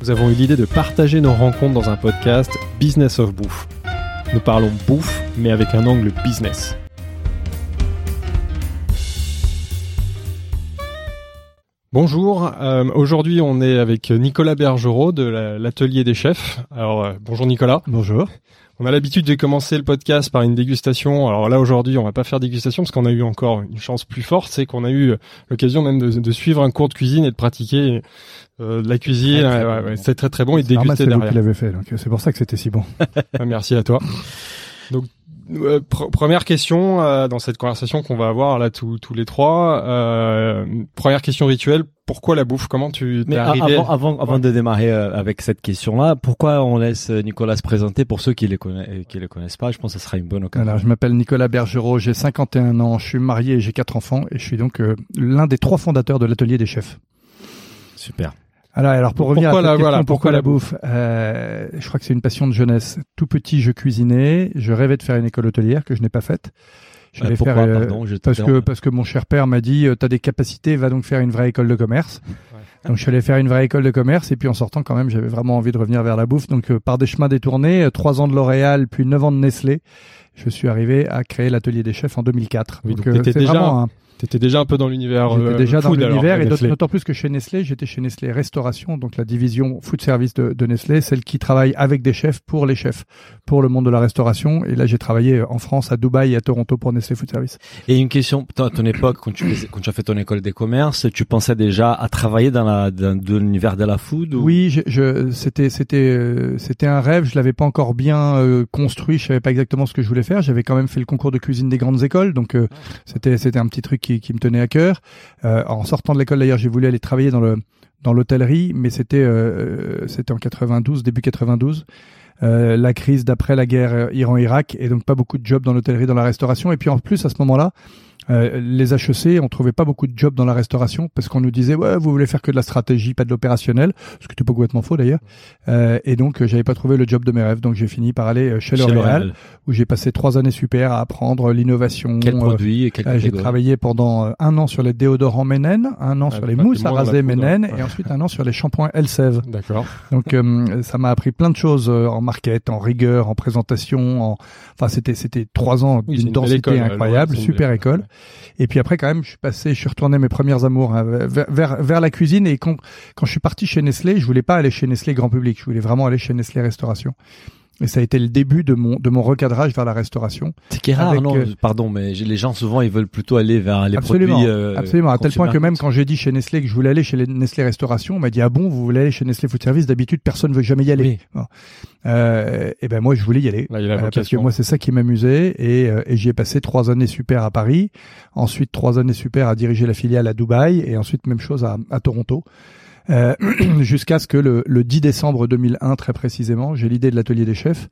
Nous avons eu l'idée de partager nos rencontres dans un podcast Business of Bouffe. Nous parlons bouffe, mais avec un angle business. Bonjour, euh, aujourd'hui on est avec Nicolas Bergerot de la- l'atelier des chefs. Alors euh, bonjour Nicolas. Bonjour. On a l'habitude de commencer le podcast par une dégustation. Alors là aujourd'hui on va pas faire dégustation parce qu'on a eu encore une chance plus forte, c'est qu'on a eu l'occasion même de, de suivre un cours de cuisine et de pratiquer euh, de la cuisine. Ouais, ouais, bon. ouais, C'était très très bon et de Normal, déguster c'est vous derrière. qui l'avez fait, donc euh, c'est pour ça que c'était si bon. Merci à toi. Donc, pr- première question euh, dans cette conversation qu'on va avoir là tous tous les trois. Euh, première question rituelle. Pourquoi la bouffe? Comment tu t'es arrivé avant, avant, avant de démarrer euh, avec cette question-là, pourquoi on laisse euh, Nicolas se présenter pour ceux qui les connaissent, qui les connaissent pas? Je pense que ce sera une bonne occasion. Alors, je m'appelle Nicolas Bergerot, j'ai 51 ans, je suis marié et j'ai quatre enfants et je suis donc euh, l'un des trois fondateurs de l'atelier des chefs. Super. Alors, alors pour revenir Pourquoi à la- question, voilà, pourquoi, pourquoi la bouffe euh, Je crois que c'est une passion de jeunesse. Tout petit, je cuisinais, je rêvais de faire une école hôtelière que je n'ai pas faite. Je Euh, pourquoi, faire euh, pardon, je parce que parce que mon cher père m'a dit tu as des capacités, va donc faire une vraie école de commerce. Donc je suis allé faire une vraie école de commerce et puis en sortant quand même j'avais vraiment envie de revenir vers la bouffe. Donc euh, par des chemins détournés, euh, trois ans de L'Oréal puis neuf ans de Nestlé, je suis arrivé à créer l'atelier des chefs en 2004. Oui, donc euh, c'est déjà un- T'étais déjà un peu dans l'univers. J'étais euh, déjà dans l'univers et d'autant plus que chez Nestlé, j'étais chez Nestlé Restauration, donc la division food service de, de Nestlé, celle qui travaille avec des chefs pour les chefs, pour le monde de la restauration. Et là, j'ai travaillé en France, à Dubaï et à Toronto pour Nestlé Food Service. Et une question, à ton époque, quand tu, faisais- quand tu as fait ton école des commerces, tu pensais déjà à travailler dans la, dans, l'univers de la food ou... Oui, je, je, c'était c'était euh, c'était un rêve. Je l'avais pas encore bien euh, construit. Je savais pas exactement ce que je voulais faire. J'avais quand même fait le concours de cuisine des grandes écoles, donc euh, c'était c'était un petit truc qui, me tenait à cœur. Euh, en sortant de l'école d'ailleurs, j'ai voulu aller travailler dans le dans l'hôtellerie, mais c'était euh, c'était en 92, début 92. Euh, la crise d'après la guerre euh, Iran-Irak et donc pas beaucoup de jobs dans l'hôtellerie, dans la restauration. Et puis en plus à ce moment-là, euh, les HEC, on trouvait pas beaucoup de jobs dans la restauration parce qu'on nous disait ouais vous voulez faire que de la stratégie, pas de l'opérationnel, ce qui était pas complètement faux d'ailleurs. Euh, et donc euh, j'avais pas trouvé le job de mes rêves, donc j'ai fini par aller euh, chez, Chez L'Oréal où j'ai passé trois années super à apprendre l'innovation. Quel euh, produit et euh, j'ai travaillé pendant un an sur les déodorants Ménène, un an Ah, sur les mousses à raser ouais. et ensuite un an sur les shampoings Elseve. D'accord. Donc ça m'a appris plein de choses euh, en market, en rigueur, en présentation. En... Enfin c'était c'était trois ans d'une densité école, incroyable, super école. Et puis après quand même je suis passé, je suis retourné mes premières amours hein, vers, la cuisine et quand quand je suis parti chez Nestlé, je voulais pas aller chez Nestlé grand public, je voulais vraiment aller chez Nestlé restauration. Et ça a été le début de mon de mon recadrage vers la restauration. C'est qui est rare, avec, non euh, Pardon, mais les gens souvent ils veulent plutôt aller vers les Absolument, produits. euh, absolument. À tel point que même quand j'ai dit chez Nestlé que je voulais aller chez les Nestlé Restauration, on m'a dit ah bon, vous voulez aller chez Nestlé Food Service? D'habitude, personne veut jamais y aller. Oui. Bon. Euh, et ben moi, je voulais y aller. Là, il y a la Euh, parce que moi, c'est ça qui m'amusait et, euh, et j'y ai passé trois années super à Paris, ensuite trois années super à diriger la filiale à Dubaï et ensuite même chose à, à Toronto. Euh, jusqu'à ce que le, le 10 décembre 2001 très précisément, j'ai l'idée de l'atelier des chefs.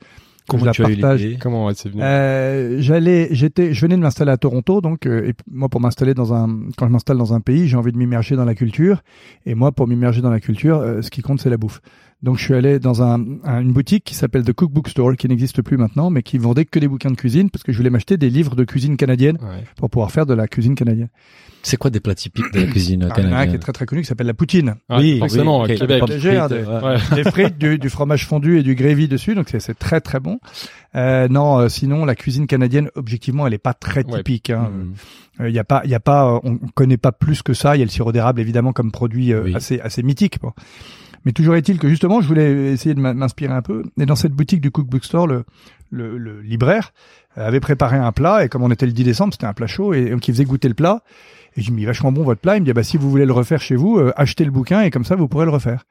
Comment tu as eu partage l'idée? Comment c'est venu? Euh, j'allais, j'étais, je venais de m'installer à Toronto, donc euh, et moi pour m'installer dans un, quand je m'installe dans un pays, j'ai envie de m'immerger dans la culture, et moi pour m'immerger dans la culture, euh, ce qui compte c'est la bouffe. Donc je suis allé dans un, un- une boutique qui s'appelle The Cookbook Store, qui n'existe plus maintenant, mais qui vendait que des bouquins de cuisine, parce que je voulais m'acheter des livres de cuisine canadienne Ouais. pour pouvoir faire de la cuisine canadienne. C'est quoi des plats typiques de la cuisine Alors, il y en a un qui est canadienne très très connu qui s'appelle la poutine. Ah, Oui, forcément, oui. Québec. Pommes Légère, frites, des- ouais. Ouais. des frites, du, du fromage fondu et du gravy dessus, donc c'est- c'est très très bon. Euh, non, euh, sinon la cuisine canadienne, objectivement, elle est pas très Ouais. typique. Hein. Mhm. Il y a pas, il y a pas, euh, on connaît pas plus que ça. Il y a le sirop d'érable évidemment comme produit euh, Oui. assez assez mythique. Bon. Mais toujours est-il que justement, je voulais essayer de m'in- m'inspirer un peu. Et dans cette boutique du Cookbook Store, le, le, le libraire avait préparé un plat et comme on était le 10 décembre, c'était un plat chaud et donc il faisait goûter le plat. Et je me dis vachement bon votre plat. Il me dit bah si vous voulez le refaire chez vous, euh, achetez le bouquin et comme ça vous pourrez le refaire.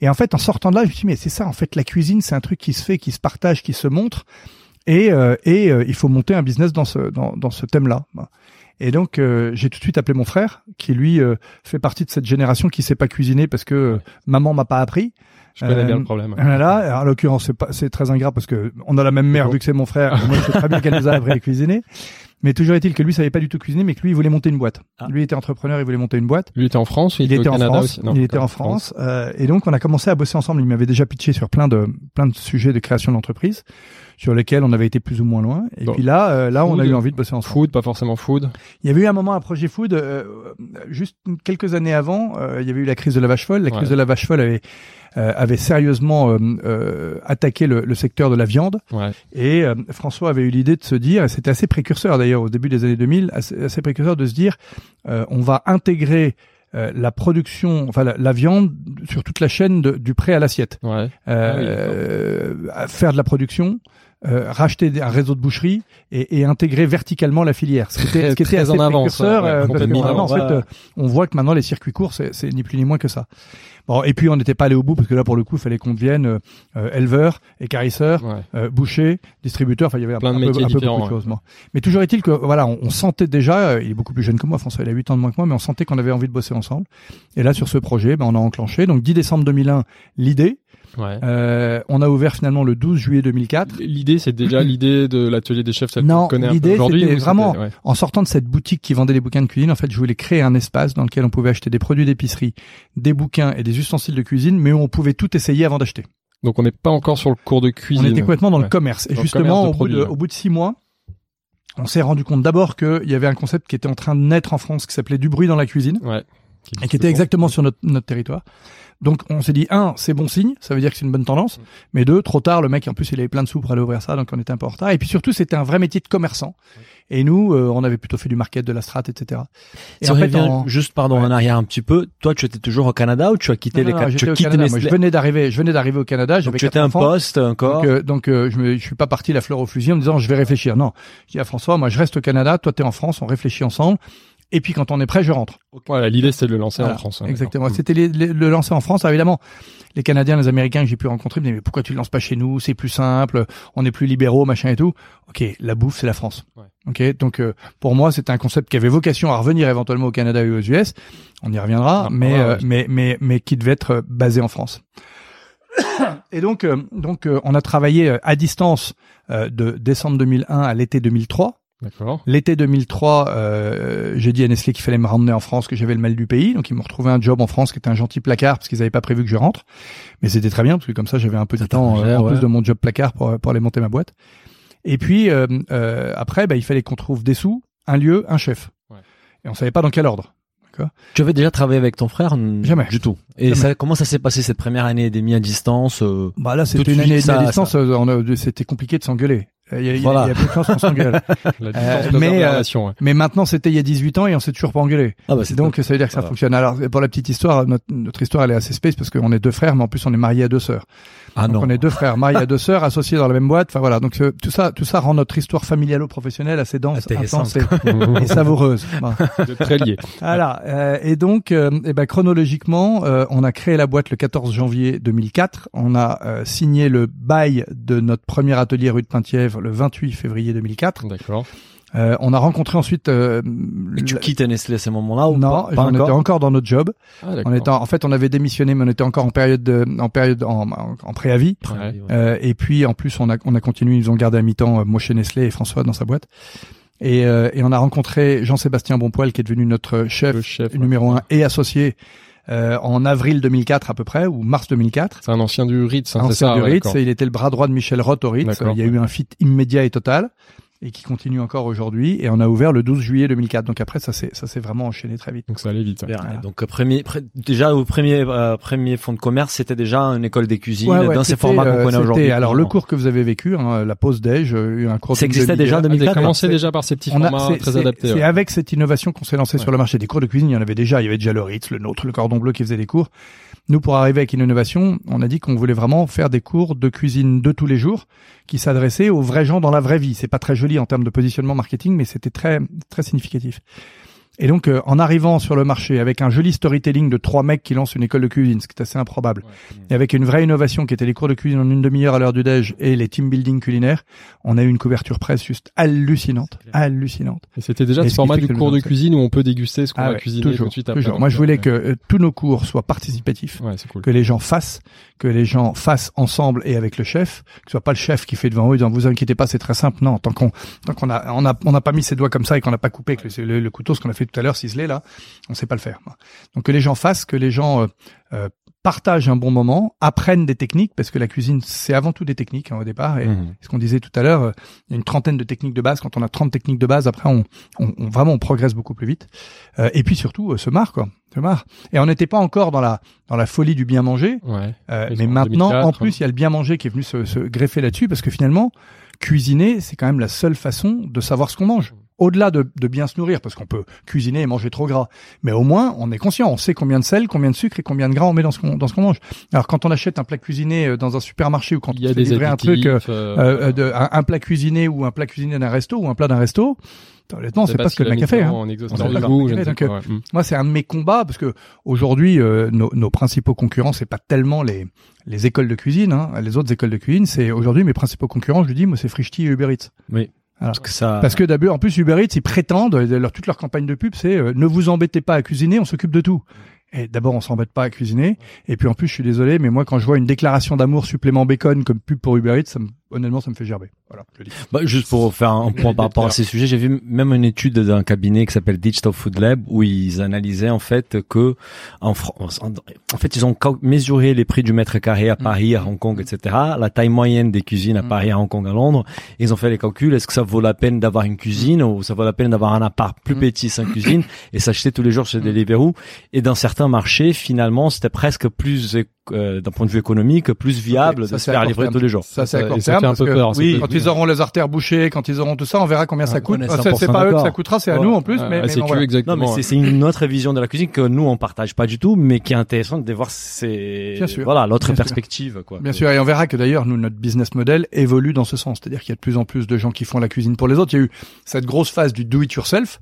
Et en fait, en sortant de là, je me suis dit mais c'est ça en fait la cuisine, c'est un truc qui se fait, qui se partage, qui se montre. Et, euh, et euh, il faut monter un business dans ce dans, dans ce thème-là. Et donc euh, j'ai tout de suite appelé mon frère, qui lui euh, fait partie de cette génération qui sait pas cuisiner parce que euh, maman m'a pas appris. Je connais Euh, bien le problème. Voilà, en l'occurrence, c'est pas, c'est très ingrat parce que on a la même mère vu que c'est mon frère. moi, je sais très bien qu'elle nous a appris à cuisiner. Mais toujours est-il que lui savait pas du tout cuisiner, mais que lui, il voulait monter une boîte. Ah. Lui était entrepreneur, il voulait monter une boîte. Lui était en France il, Il était au en Canada France. aussi Non, il était en France. euh, et donc, on a commencé à bosser ensemble. Il m'avait déjà pitché sur plein de plein de sujets de création d'entreprise sur lesquels on avait été plus ou moins loin. Et Bon. puis là, euh, là, on a eu envie de bosser ensemble. Food, pas forcément food. Il y avait eu un moment un projet food, euh, juste quelques années avant, euh, il y avait eu la crise de la vache folle. La crise Ouais. de la vache folle avait, avait sérieusement euh, euh, attaqué le, le secteur de la viande. Ouais. Et euh, François avait eu l'idée de se dire, et c'était assez précurseur d'ailleurs au début des années 2000, assez, assez précurseur de se dire, euh, on va intégrer euh, la production, enfin la, la viande sur toute la chaîne de- du prêt à l'assiette. Ouais. Euh, à faire de la production, euh, racheter un réseau de boucheries et, et intégrer verticalement la filière. Ce qui était, ce qui était assez en avance, précurseur, ouais, euh, parce que en fait, euh, on voit que maintenant les circuits courts, c'est ni plus ni moins que ça. Bon, et puis on n'était pas allé au bout parce que là, pour le coup, il fallait qu'on devienne euh, euh, éleveur, écarisseur, Ouais. euh, boucher, distributeur. Enfin, il y avait un, Plein de un peu, un peu beaucoup de ouais. choses. moi. Mais toujours est-il que voilà, on, on sentait déjà, euh, il est beaucoup plus jeune que moi, François, il a 8 ans de moins que moi, mais on sentait qu'on avait envie de bosser ensemble. Et là, sur ce projet, ben, on a enclenché. Donc 10 décembre 2001, l'idée. Ouais. Euh, on a ouvert finalement le 12 juillet 2004. L'idée, c'est déjà l'idée de l'atelier des chefs, celle Non, qu'on connaît un l'idée, c'était vraiment- ouais. En sortant de cette boutique qui vendait les bouquins de cuisine, en fait, je voulais créer un espace dans lequel on pouvait acheter des produits d'épicerie, des bouquins et des ustensiles de cuisine, mais où on pouvait tout essayer avant d'acheter. Donc on n'est pas encore sur le cours de cuisine. On était complètement dans Ouais. le commerce. Et Dans justement, commerce au, bout de, produits, ouais. au bout de six mois, on s'est rendu compte d'abord qu'il y avait un concept qui était en train de naître en France qui s'appelait du bruit dans la cuisine Ouais. et qui était exactement sur notre, notre territoire. Donc on s'est dit, un, c'est bon signe, ça veut dire que c'est une bonne tendance. Mais deux, trop tard, le mec, en plus, il avait plein de sous pour aller ouvrir ça, donc on était un peu en retard. Et puis surtout, c'était un vrai métier de commerçant. Et nous, euh, on avait plutôt fait du market, de la strat, etc. Et en fait, en- juste pardon Ouais. en arrière un petit peu, toi tu étais toujours au Canada ou tu as quitté Non, les non, non, tu as quitté. Moi, je venais d'arriver, je venais d'arriver au Canada. Donc J'avais tu étais un enfants. poste encore. Donc, euh, donc euh, je me, je suis pas parti la fleur au fusil en me disant je vais réfléchir. Non, je dis à François, moi je reste au Canada, toi t'es en France, on réfléchit ensemble. Et puis quand on est prêt, je rentre. Voilà, l'idée c'était de le lancer Voilà, en France. hein, Exactement. C'était le lancer en France. Alors, évidemment, les Canadiens, les Américains que j'ai pu rencontrer me disaient mais pourquoi tu le lances pas chez nous? C'est plus simple, on est plus libéraux, machin et tout. Ok, la bouffe c'est la France. Ouais. Ok, donc euh, pour moi c'était un concept qui avait vocation à revenir éventuellement au Canada et aux US. On y reviendra, Ah, mais, ouais, euh, mais mais mais qui devait être euh, basé en France. Et donc euh, donc euh, on a travaillé à distance euh, de décembre 2001 à l'été 2003. D'accord. L'été 2003, euh, j'ai dit à Nestlé qu'il fallait me ramener en France, que j'avais le mal du pays. Donc ils m'ont retrouvé un job en France qui était un gentil placard parce qu'ils n'avaient pas prévu que je rentre. Mais c'était très bien parce que comme ça j'avais un peu de temps euh, en ouais. plus de mon job placard pour, pour aller monter ma boîte. Et puis euh, euh, après, bah, il fallait qu'on trouve des sous, un lieu, un chef. Ouais. Et on savait pas dans quel ordre. Tu avais déjà travaillé avec ton frère? Jamais. Du tout. Et Jamais. ça, comment ça s'est passé cette première année des mis à distance euh, Bah là, c'était une année ça- à distance. euh, C'était compliqué de s'engueuler. Il y a, il y a- Voilà. il y a peu de chances qu'on s'engueule. Euh, mais, euh, ouais. Mais maintenant, c'était il y a 18 ans et on s'est toujours pas engueulé. Ah bah c'est Donc ça veut dire que ça Voilà. fonctionne. Alors pour la petite histoire, notre, notre histoire elle est assez space parce qu'on est deux frères, mais en plus on est mariés à deux sœurs. Ah donc non. on est deux frères mariés à deux sœurs, associés dans la même boîte. Enfin voilà, donc euh, tout ça, tout ça rend notre histoire familialo-professionnelle assez dense, intense et, et savoureuse. Voilà. Très liés. Voilà. euh, et donc, euh, eh ben, chronologiquement, euh, on a créé la boîte le 14 janvier 2004. On a euh, signé le bail de notre premier atelier rue de Penthièvre le 28 février 2004. D'accord. Euh, on a rencontré ensuite. Euh, Et tu quittes Nestlé à ce moment-là ou non, pas, pas on était encore? dans notre job. Ah, On était en, en fait, on avait démissionné, mais on était encore en période de, en période en, en- en préavis. Ouais. Ouais. Euh, et puis en plus, on a on a continué, ils ont gardé à mi-temps, euh, moi chez Nestlé et François dans sa boîte. Et, euh, et on a rencontré Jean-Sébastien Bonpoil, qui est devenu notre chef, chef, ouais. numéro un et associé euh, en avril 2004 à peu près ou mars 2004. C'est un ancien du Ritz, hein, c'est Ancien ça. du Ritz, et il était le bras droit de Michel Roth au Ritz. Il y a eu un fit immédiat et total et qui continue encore aujourd'hui. Et on a ouvert le 12 juillet 2004. Donc après, ça s'est ça s'est vraiment enchaîné très vite. Donc ça allait vite. Voilà. Donc euh, premier, déjà au premier euh, premier fonds de commerce, c'était déjà une école des cuisines Ouais, ouais, dans ces formats qu'on euh, connaît aujourd'hui. Alors le cours que vous avez vécu, hein, la pause déj, eu un cours. Ça existait déjà en demi-heure. Ah, vous avez 2004, commencé déjà par ces petits On formats très adaptés. C'est ouais. avec cette innovation qu'on s'est lancé Ouais. sur le marché. Des cours de cuisine, il y en avait déjà. Il y avait déjà le Ritz, le nôtre, le Cordon Bleu qui faisait des cours. Nous, pour arriver avec une innovation, on a dit qu'on voulait vraiment faire des cours de cuisine de tous les jours qui s'adressaient aux vrais gens dans la vraie vie. C'est pas très joli en termes de positionnement marketing, mais c'était très très significatif. Et donc, euh, en arrivant sur le marché avec un joli storytelling de trois mecs qui lancent une école de cuisine, ce qui est assez improbable, et avec une vraie innovation qui était les cours de cuisine en une demi-heure à l'heure du déj et les team building culinaires, on a eu une couverture presse juste hallucinante, hallucinante. Et c'était déjà Et ce format du cours de cuisine où on peut déguster ce qu'on Ah a ouais, cuisiné toujours, tout de suite après. toujours. Moi, je voulais euh, que euh, tous nos cours soient participatifs, Ouais, c'est cool. que les gens fassent, que les gens fassent ensemble et avec le chef, que ce soit pas le chef qui fait devant eux, disant vous inquiétez pas, c'est très simple. Non, tant qu'on tant qu'on a on a on n'a pas mis ses doigts comme ça et qu'on n'a pas coupé avec le, le- le couteau, ce qu'on a fait tout à l'heure, ciselé là, on sait pas le faire. Donc que les gens fassent, que les gens euh, euh, partagent un bon moment, apprennent des techniques, parce que la cuisine c'est avant tout des techniques hein, au départ. Et Mhm. ce qu'on disait tout à l'heure, euh, il y a une trentaine de techniques de base. Quand on a 30 techniques de base, après on, on, on- vraiment on progresse beaucoup plus vite. Euh, et puis surtout euh, se marre quoi, se marre. Et on n'était pas encore dans la dans la folie du bien manger. Ouais. Euh, mais maintenant, 2004, en plus, il y a le bien manger qui est venu se, se greffer là-dessus parce que finalement, cuisiner, c'est quand même la seule façon de savoir ce qu'on mange. Au-delà de, de bien se nourrir, parce qu'on peut cuisiner et manger trop gras, mais au moins on est conscient, on sait combien de sel, combien de sucre et combien de gras on met dans ce qu'on dans ce qu'on mange. Alors quand on achète un plat cuisiné euh, dans un supermarché ou quand Il y a on fait des livrer un truc, euh, euh, euh, de- un, un plat cuisiné ou un plat cuisiné d'un resto ou un plat d'un resto, honnêtement, c'est pas ce que. Hein. En de. Mm. Moi, c'est un de mes combats parce que aujourd'hui, euh, nos, nos principaux concurrents, c'est pas tellement les les écoles de cuisine, hein, les autres écoles de cuisine. C'est aujourd'hui mes principaux concurrents. Je lui dis, moi, c'est Frishti et Uber Eats. Oui. Alors, Parce que ça. Parce que d'abord, en plus, Uber Eats, ils prétendent, leur, toute leur campagne de pub, c'est euh, ne vous embêtez pas à cuisiner, on s'occupe de tout. Et d'abord, on s'embête pas à cuisiner. Et puis en plus, je suis désolé, mais moi, quand je vois une déclaration d'amour supplément bacon comme pub pour Uber Eats, ça me- honnêtement, ça me fait gerber. Voilà. je dis. Bah, juste pour faire un point par rapport à ces sujets, j'ai vu même une étude d'un cabinet qui s'appelle Digital Food Lab où ils analysaient en fait que en France, en fait, ils ont mesuré les prix du mètre carré à Paris, à Hong Kong, etc. La taille moyenne des cuisines à Mm. Paris, à Hong Kong, à Londres. Ils ont fait les calculs. Est-ce que ça vaut la peine d'avoir une cuisine ou ça vaut la peine d'avoir un appart plus Mm. petit sans cuisine et s'acheter tous les jours chez Deliveroo? Et dans certains marchés, finalement, c'était presque plus euh, d'un point de vue économique, plus viable ça, de se faire livrer tous les jours. Ça, c'est à court terme. un peu peur, ça Oui, quand ils auront les artères bouchées, quand ils auront tout ça, on verra combien ça on coûte. Ah, C'est 100% c'est pas eux que ça coûtera, c'est à Ouais. nous en plus. Mais, mais voilà. Non, mais c'est- une autre vision de la cuisine que nous on partage pas du tout, mais qui est intéressante de voir c'est voilà l'autre perspective quoi. Bien sûr, et on verra que d'ailleurs, nous, notre business model évolue dans ce sens. C'est-à-dire qu'il y a de plus en plus de gens qui font la cuisine pour les autres. Il y a eu cette grosse phase du do it yourself.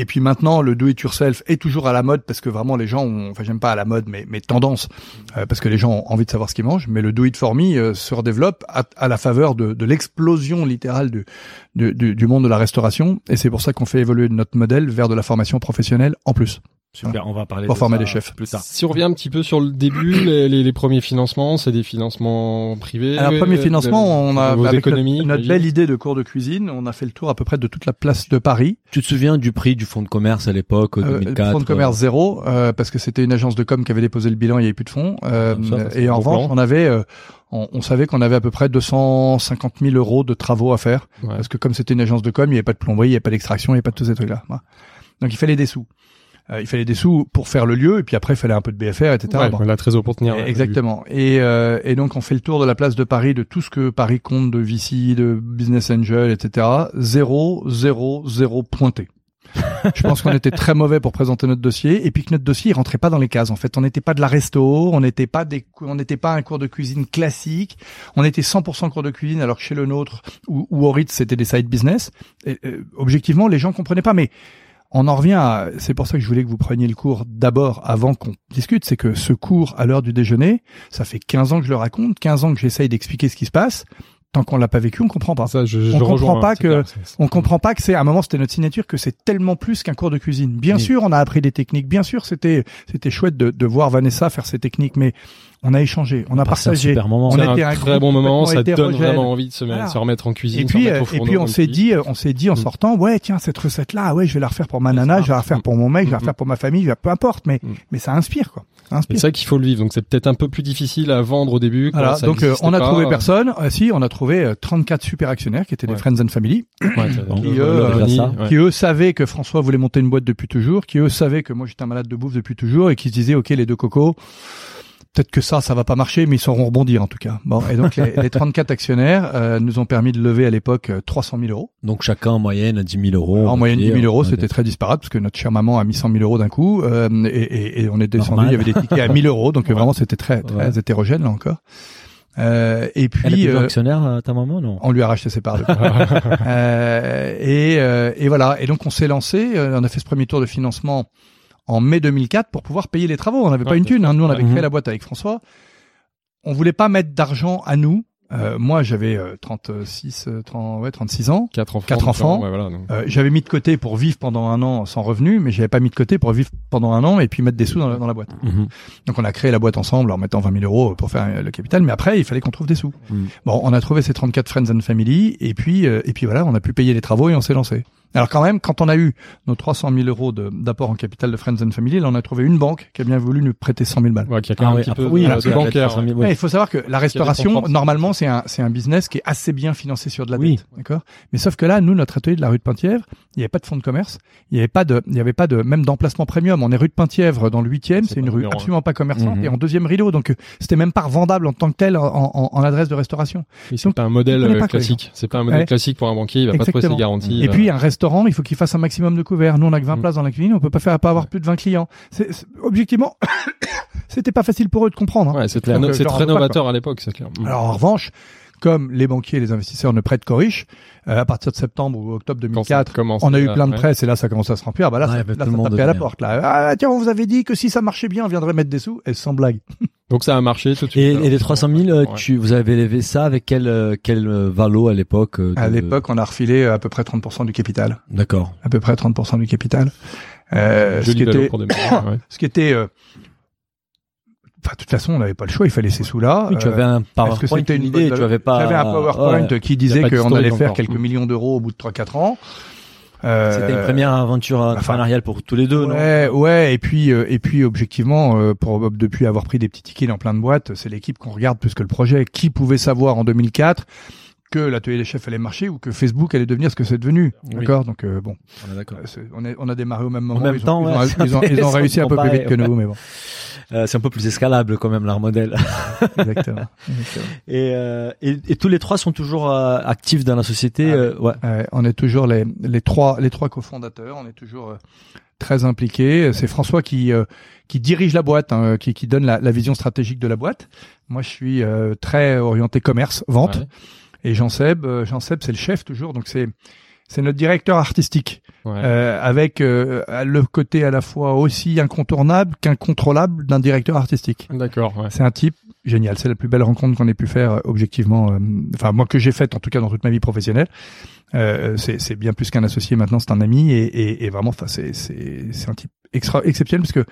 Et puis maintenant, le do it yourself est toujours à la mode parce que vraiment les gens ont, enfin j'aime pas à la mode, mais, mais tendance, euh, parce que les gens ont envie de savoir ce qu'ils mangent. Mais le do it for me euh, se redéveloppe à, à la faveur de, de l'explosion littérale du, du, du monde de la restauration. Et c'est pour ça qu'on fait évoluer notre modèle vers de la formation professionnelle en plus. Super, on va parler Pour de former ça des chefs. plus tard. Si on revient un petit peu sur le début, les, les, les premiers financements, c'est des financements privés. Alors, premier euh, financement, de- on a, avec notre, belle idée de cours de cuisine, on a fait le tour à peu près de toute la place de Paris. Tu te souviens du prix du fonds de commerce à l'époque Euh, 2004 fonds de commerce zéro, euh, parce que c'était une agence de com qui avait déposé le bilan, il n'y avait plus de fonds. Euh, Ah, ça, et en revanche, plan. on avait, euh, on, on savait qu'on avait à peu près 250 000 euros de travaux à faire, Ouais. parce que comme c'était une agence de com, il n'y avait pas de plomberie, il n'y avait pas d'extraction, il n'y avait pas de tous ces trucs-là. Voilà. Donc il fallait des sous. Euh, il fallait des sous pour faire le lieu, et puis après il fallait un peu de BFR, etc. Ouais, Bon. la trésor pour tenir. Exactement. Et, euh, et donc on fait le tour de la place de Paris, de tout ce que Paris compte de VC, de Business Angel, etc. Zéro, zéro, zéro pointé. Je pense qu'on était très mauvais pour présenter notre dossier et puis que notre dossier il rentrait pas dans les cases. En fait, on n'était pas de la resto, on n'était pas des, on n'était pas un cours de cuisine classique. On était 100% cours de cuisine alors que chez le nôtre ou, ou au Ritz c'était des side business. Et, euh, objectivement, les gens comprenaient pas. Mais on en revient à, c'est pour ça que je voulais que vous preniez le cours d'abord avant qu'on discute, c'est que ce cours à l'heure du déjeuner, ça fait 15 ans que je le raconte, 15 ans que j'essaye d'expliquer ce qui se passe. Tant qu'on l'a pas vécu, on comprend pas. Ça, je, je On comprend pas que- clair, On comprend pas que c'est à un moment c'était notre signature que c'est tellement plus qu'un cours de cuisine. Bien Oui. sûr, on a appris des techniques. Bien sûr, c'était c'était chouette de, de voir Vanessa faire ses techniques, mais on a échangé, on a Passé un partagé. super moment. on était un un très groupe bon moment, ça donne vraiment envie de se, mettre- Voilà. se remettre en cuisine. Et puis, euh, et puis on s'est dit, euh, on s'est dit en Mm. sortant, ouais, tiens, cette recette-là, ouais, je vais la refaire pour ma nana, je vais la refaire pour mon mec, je vais la Mm. refaire pour ma famille, je vais- peu importe, mais, Mm. mais ça inspire, quoi. C'est ça qu'il faut le vivre. Donc c'est peut-être un peu plus difficile à vendre au début. Voilà, ça donc euh, on a pas. trouvé personne. Euh, si, on a trouvé euh, 34 super actionnaires qui étaient des friends and family, Ouais, Qui, le- euh, ouais. qui eux savaient que François voulait monter une boîte depuis toujours, qui eux savaient que moi j'étais un malade de bouffe depuis toujours et qui se disaient, ok, les deux cocos, peut-être que ça, ça va pas marcher, mais ils sauront rebondir en tout cas. Bon, et donc les, les 34 actionnaires euh, nous ont permis de lever à l'époque euh, 300 000 euros. Donc chacun en moyenne 10 000 euros. en moyenne 10 000 euros, Ouais, c'était très disparate parce que notre chère maman a mis 100 000 euros d'un coup euh, et, et- et on est descendu, il y avait des tickets à 1000 euros, donc euh, Ouais. vraiment c'était très très Ouais. hétérogène là encore. Euh, et puis Elle euh, actionnaire, euh, ta maman, non? on lui a racheté ses parts. Euh, et, euh, et voilà. Et donc on s'est lancé. euh, on a fait ce premier tour de financement en mai 2004 pour pouvoir payer les travaux. On n'avait pas une thune. hein. Nous, on avait créé la boîte avec François. On voulait pas mettre d'argent à nous. Euh, moi, j'avais euh, 36, euh, 30, ouais, 36 ans. Quatre enfants. Quatre enfants. Ouais, voilà. Euh, j'avais mis de côté pour vivre pendant un an sans revenu, mais j'avais pas mis de côté pour vivre pendant un an et puis mettre des sous dans la, dans la boîte. Mhm. Donc on a créé la boîte ensemble en mettant 20 000 euros pour faire euh, le capital, mais après il fallait qu'on trouve des sous. Mm. Bon, on a trouvé ces 34 friends and family et puis euh, et puis voilà, on a pu payer les travaux et on s'est lancé. Alors quand même, quand on a eu nos 300 000 euros d'apport en capital de friends and family, là on a trouvé une banque qui a bien voulu nous prêter 100 000 balles. Ouais, qui a quand même Ah un petit après, peu oui, de, de dette bancaire. 300 000, Ouais, ouais. il faut savoir que la restauration, normalement, c'est un, c'est un business qui est assez bien financé sur de la Oui. dette. D'accord? Mais sauf que là, nous, notre atelier de la rue de Penthièvre, il n'y avait pas de fonds de commerce. Il n'y avait pas de, il n'y avait pas de, même d'emplacement premium. On est rue de Penthièvre dans le huitième. C'est C'est une rue numéro absolument pas commerçante Mhm. et en deuxième rideau. Donc, euh, c'était même pas revendable en tant que tel en, en, en adresse de restauration. Oui, c'est pas un modèle euh, classique. C'est pas un modèle classique pour un banquier. Il va pas trouver ses garanties. Et euh, puis, un restaurant, il faut qu'il fasse un maximum de couverts. Nous, on a que 20 Mhm. places dans la cuisine. On peut pas faire, pas avoir plus de 20 clients. C'est, c'est- objectivement, c'était pas facile pour eux de comprendre. hein. ouais, c'est très, Donc, c'est je leur très pas, novateur à l'époque, c'est clair. Mm. Alors en revanche, comme les banquiers et les investisseurs ne prêtent qu'aux riches, euh, à partir de septembre ou octobre Quand ça 2004, commence on a eu plein de ouais. presse et là ça commence à se remplir. Bah là, Ouais, ça, bah, là, tout ça tapait à la porte. Là. Ah tiens, on vous avait dit que si ça marchait bien, on viendrait mettre des sous. Et sans blague. Donc ça a marché tout de suite. Et, alors, et les 300 000, euh, Ouais. tu, vous avez levé ça avec quel, euh, quel euh, valo à l'époque À l'époque, on a refilé à peu près 30% du capital. D'accord. À peu près 30% du capital. Euh, ce qui était, pour démarrer, ouais. ce qui était, euh, enfin, de toute façon, on n'avait pas le choix. Il fallait ces sous-là. Oui, tu avais un parce que PowerPoint, c'était une une idée, bonne- tu avais pas... J'avais un PowerPoint Ouais. qui disait qu'on allait faire encore. quelques millions d'euros au bout de 3-4 ans. Euh, C'était une première aventure entrepreneuriale pour tous les deux, non Ouais, ouais, et puis euh, et puis objectivement, euh, pour depuis avoir pris des petits tickets dans plein de boîtes, c'est l'équipe qu'on regarde plus que le projet. Qui pouvait savoir en 2004 que l'atelier des chefs allait marcher ou que Facebook allait devenir ce que c'est devenu Oui. D'accord, donc euh, bon, On est d'accord. euh, on, est, on a démarré au même moment. même ils ont, temps, ils ont, ouais, ils ont- ils ont réussi un peu plus vite que nous, mais bon, Euh, c'est un peu plus escalable quand même leur modèle. exactement. exactement. Et, euh, et, et tous les trois sont toujours euh, actifs dans la société. Ah ouais. On est toujours les, les trois les trois cofondateurs. On est toujours très impliqués. C'est François qui euh, qui dirige la boîte, hein, qui, qui donne la, la vision stratégique de la boîte. Moi, je suis euh, très orienté commerce, vente. Ouais. Et Jean Seb, euh, Jean Seb, c'est le chef toujours. Donc c'est c'est notre directeur artistique, Ouais. euh, avec euh, le côté à la fois aussi incontournable qu'incontrôlable d'un directeur artistique. D'accord. Ouais. C'est un type génial. C'est la plus belle rencontre qu'on ait pu faire euh, objectivement. euh, Enfin, moi que j'ai faite en tout cas dans toute ma vie professionnelle. Euh, c'est c'est bien plus qu'un associé maintenant. C'est un ami et, et, et vraiment, enfin, c'est c'est c'est un type extra exceptionnel parce que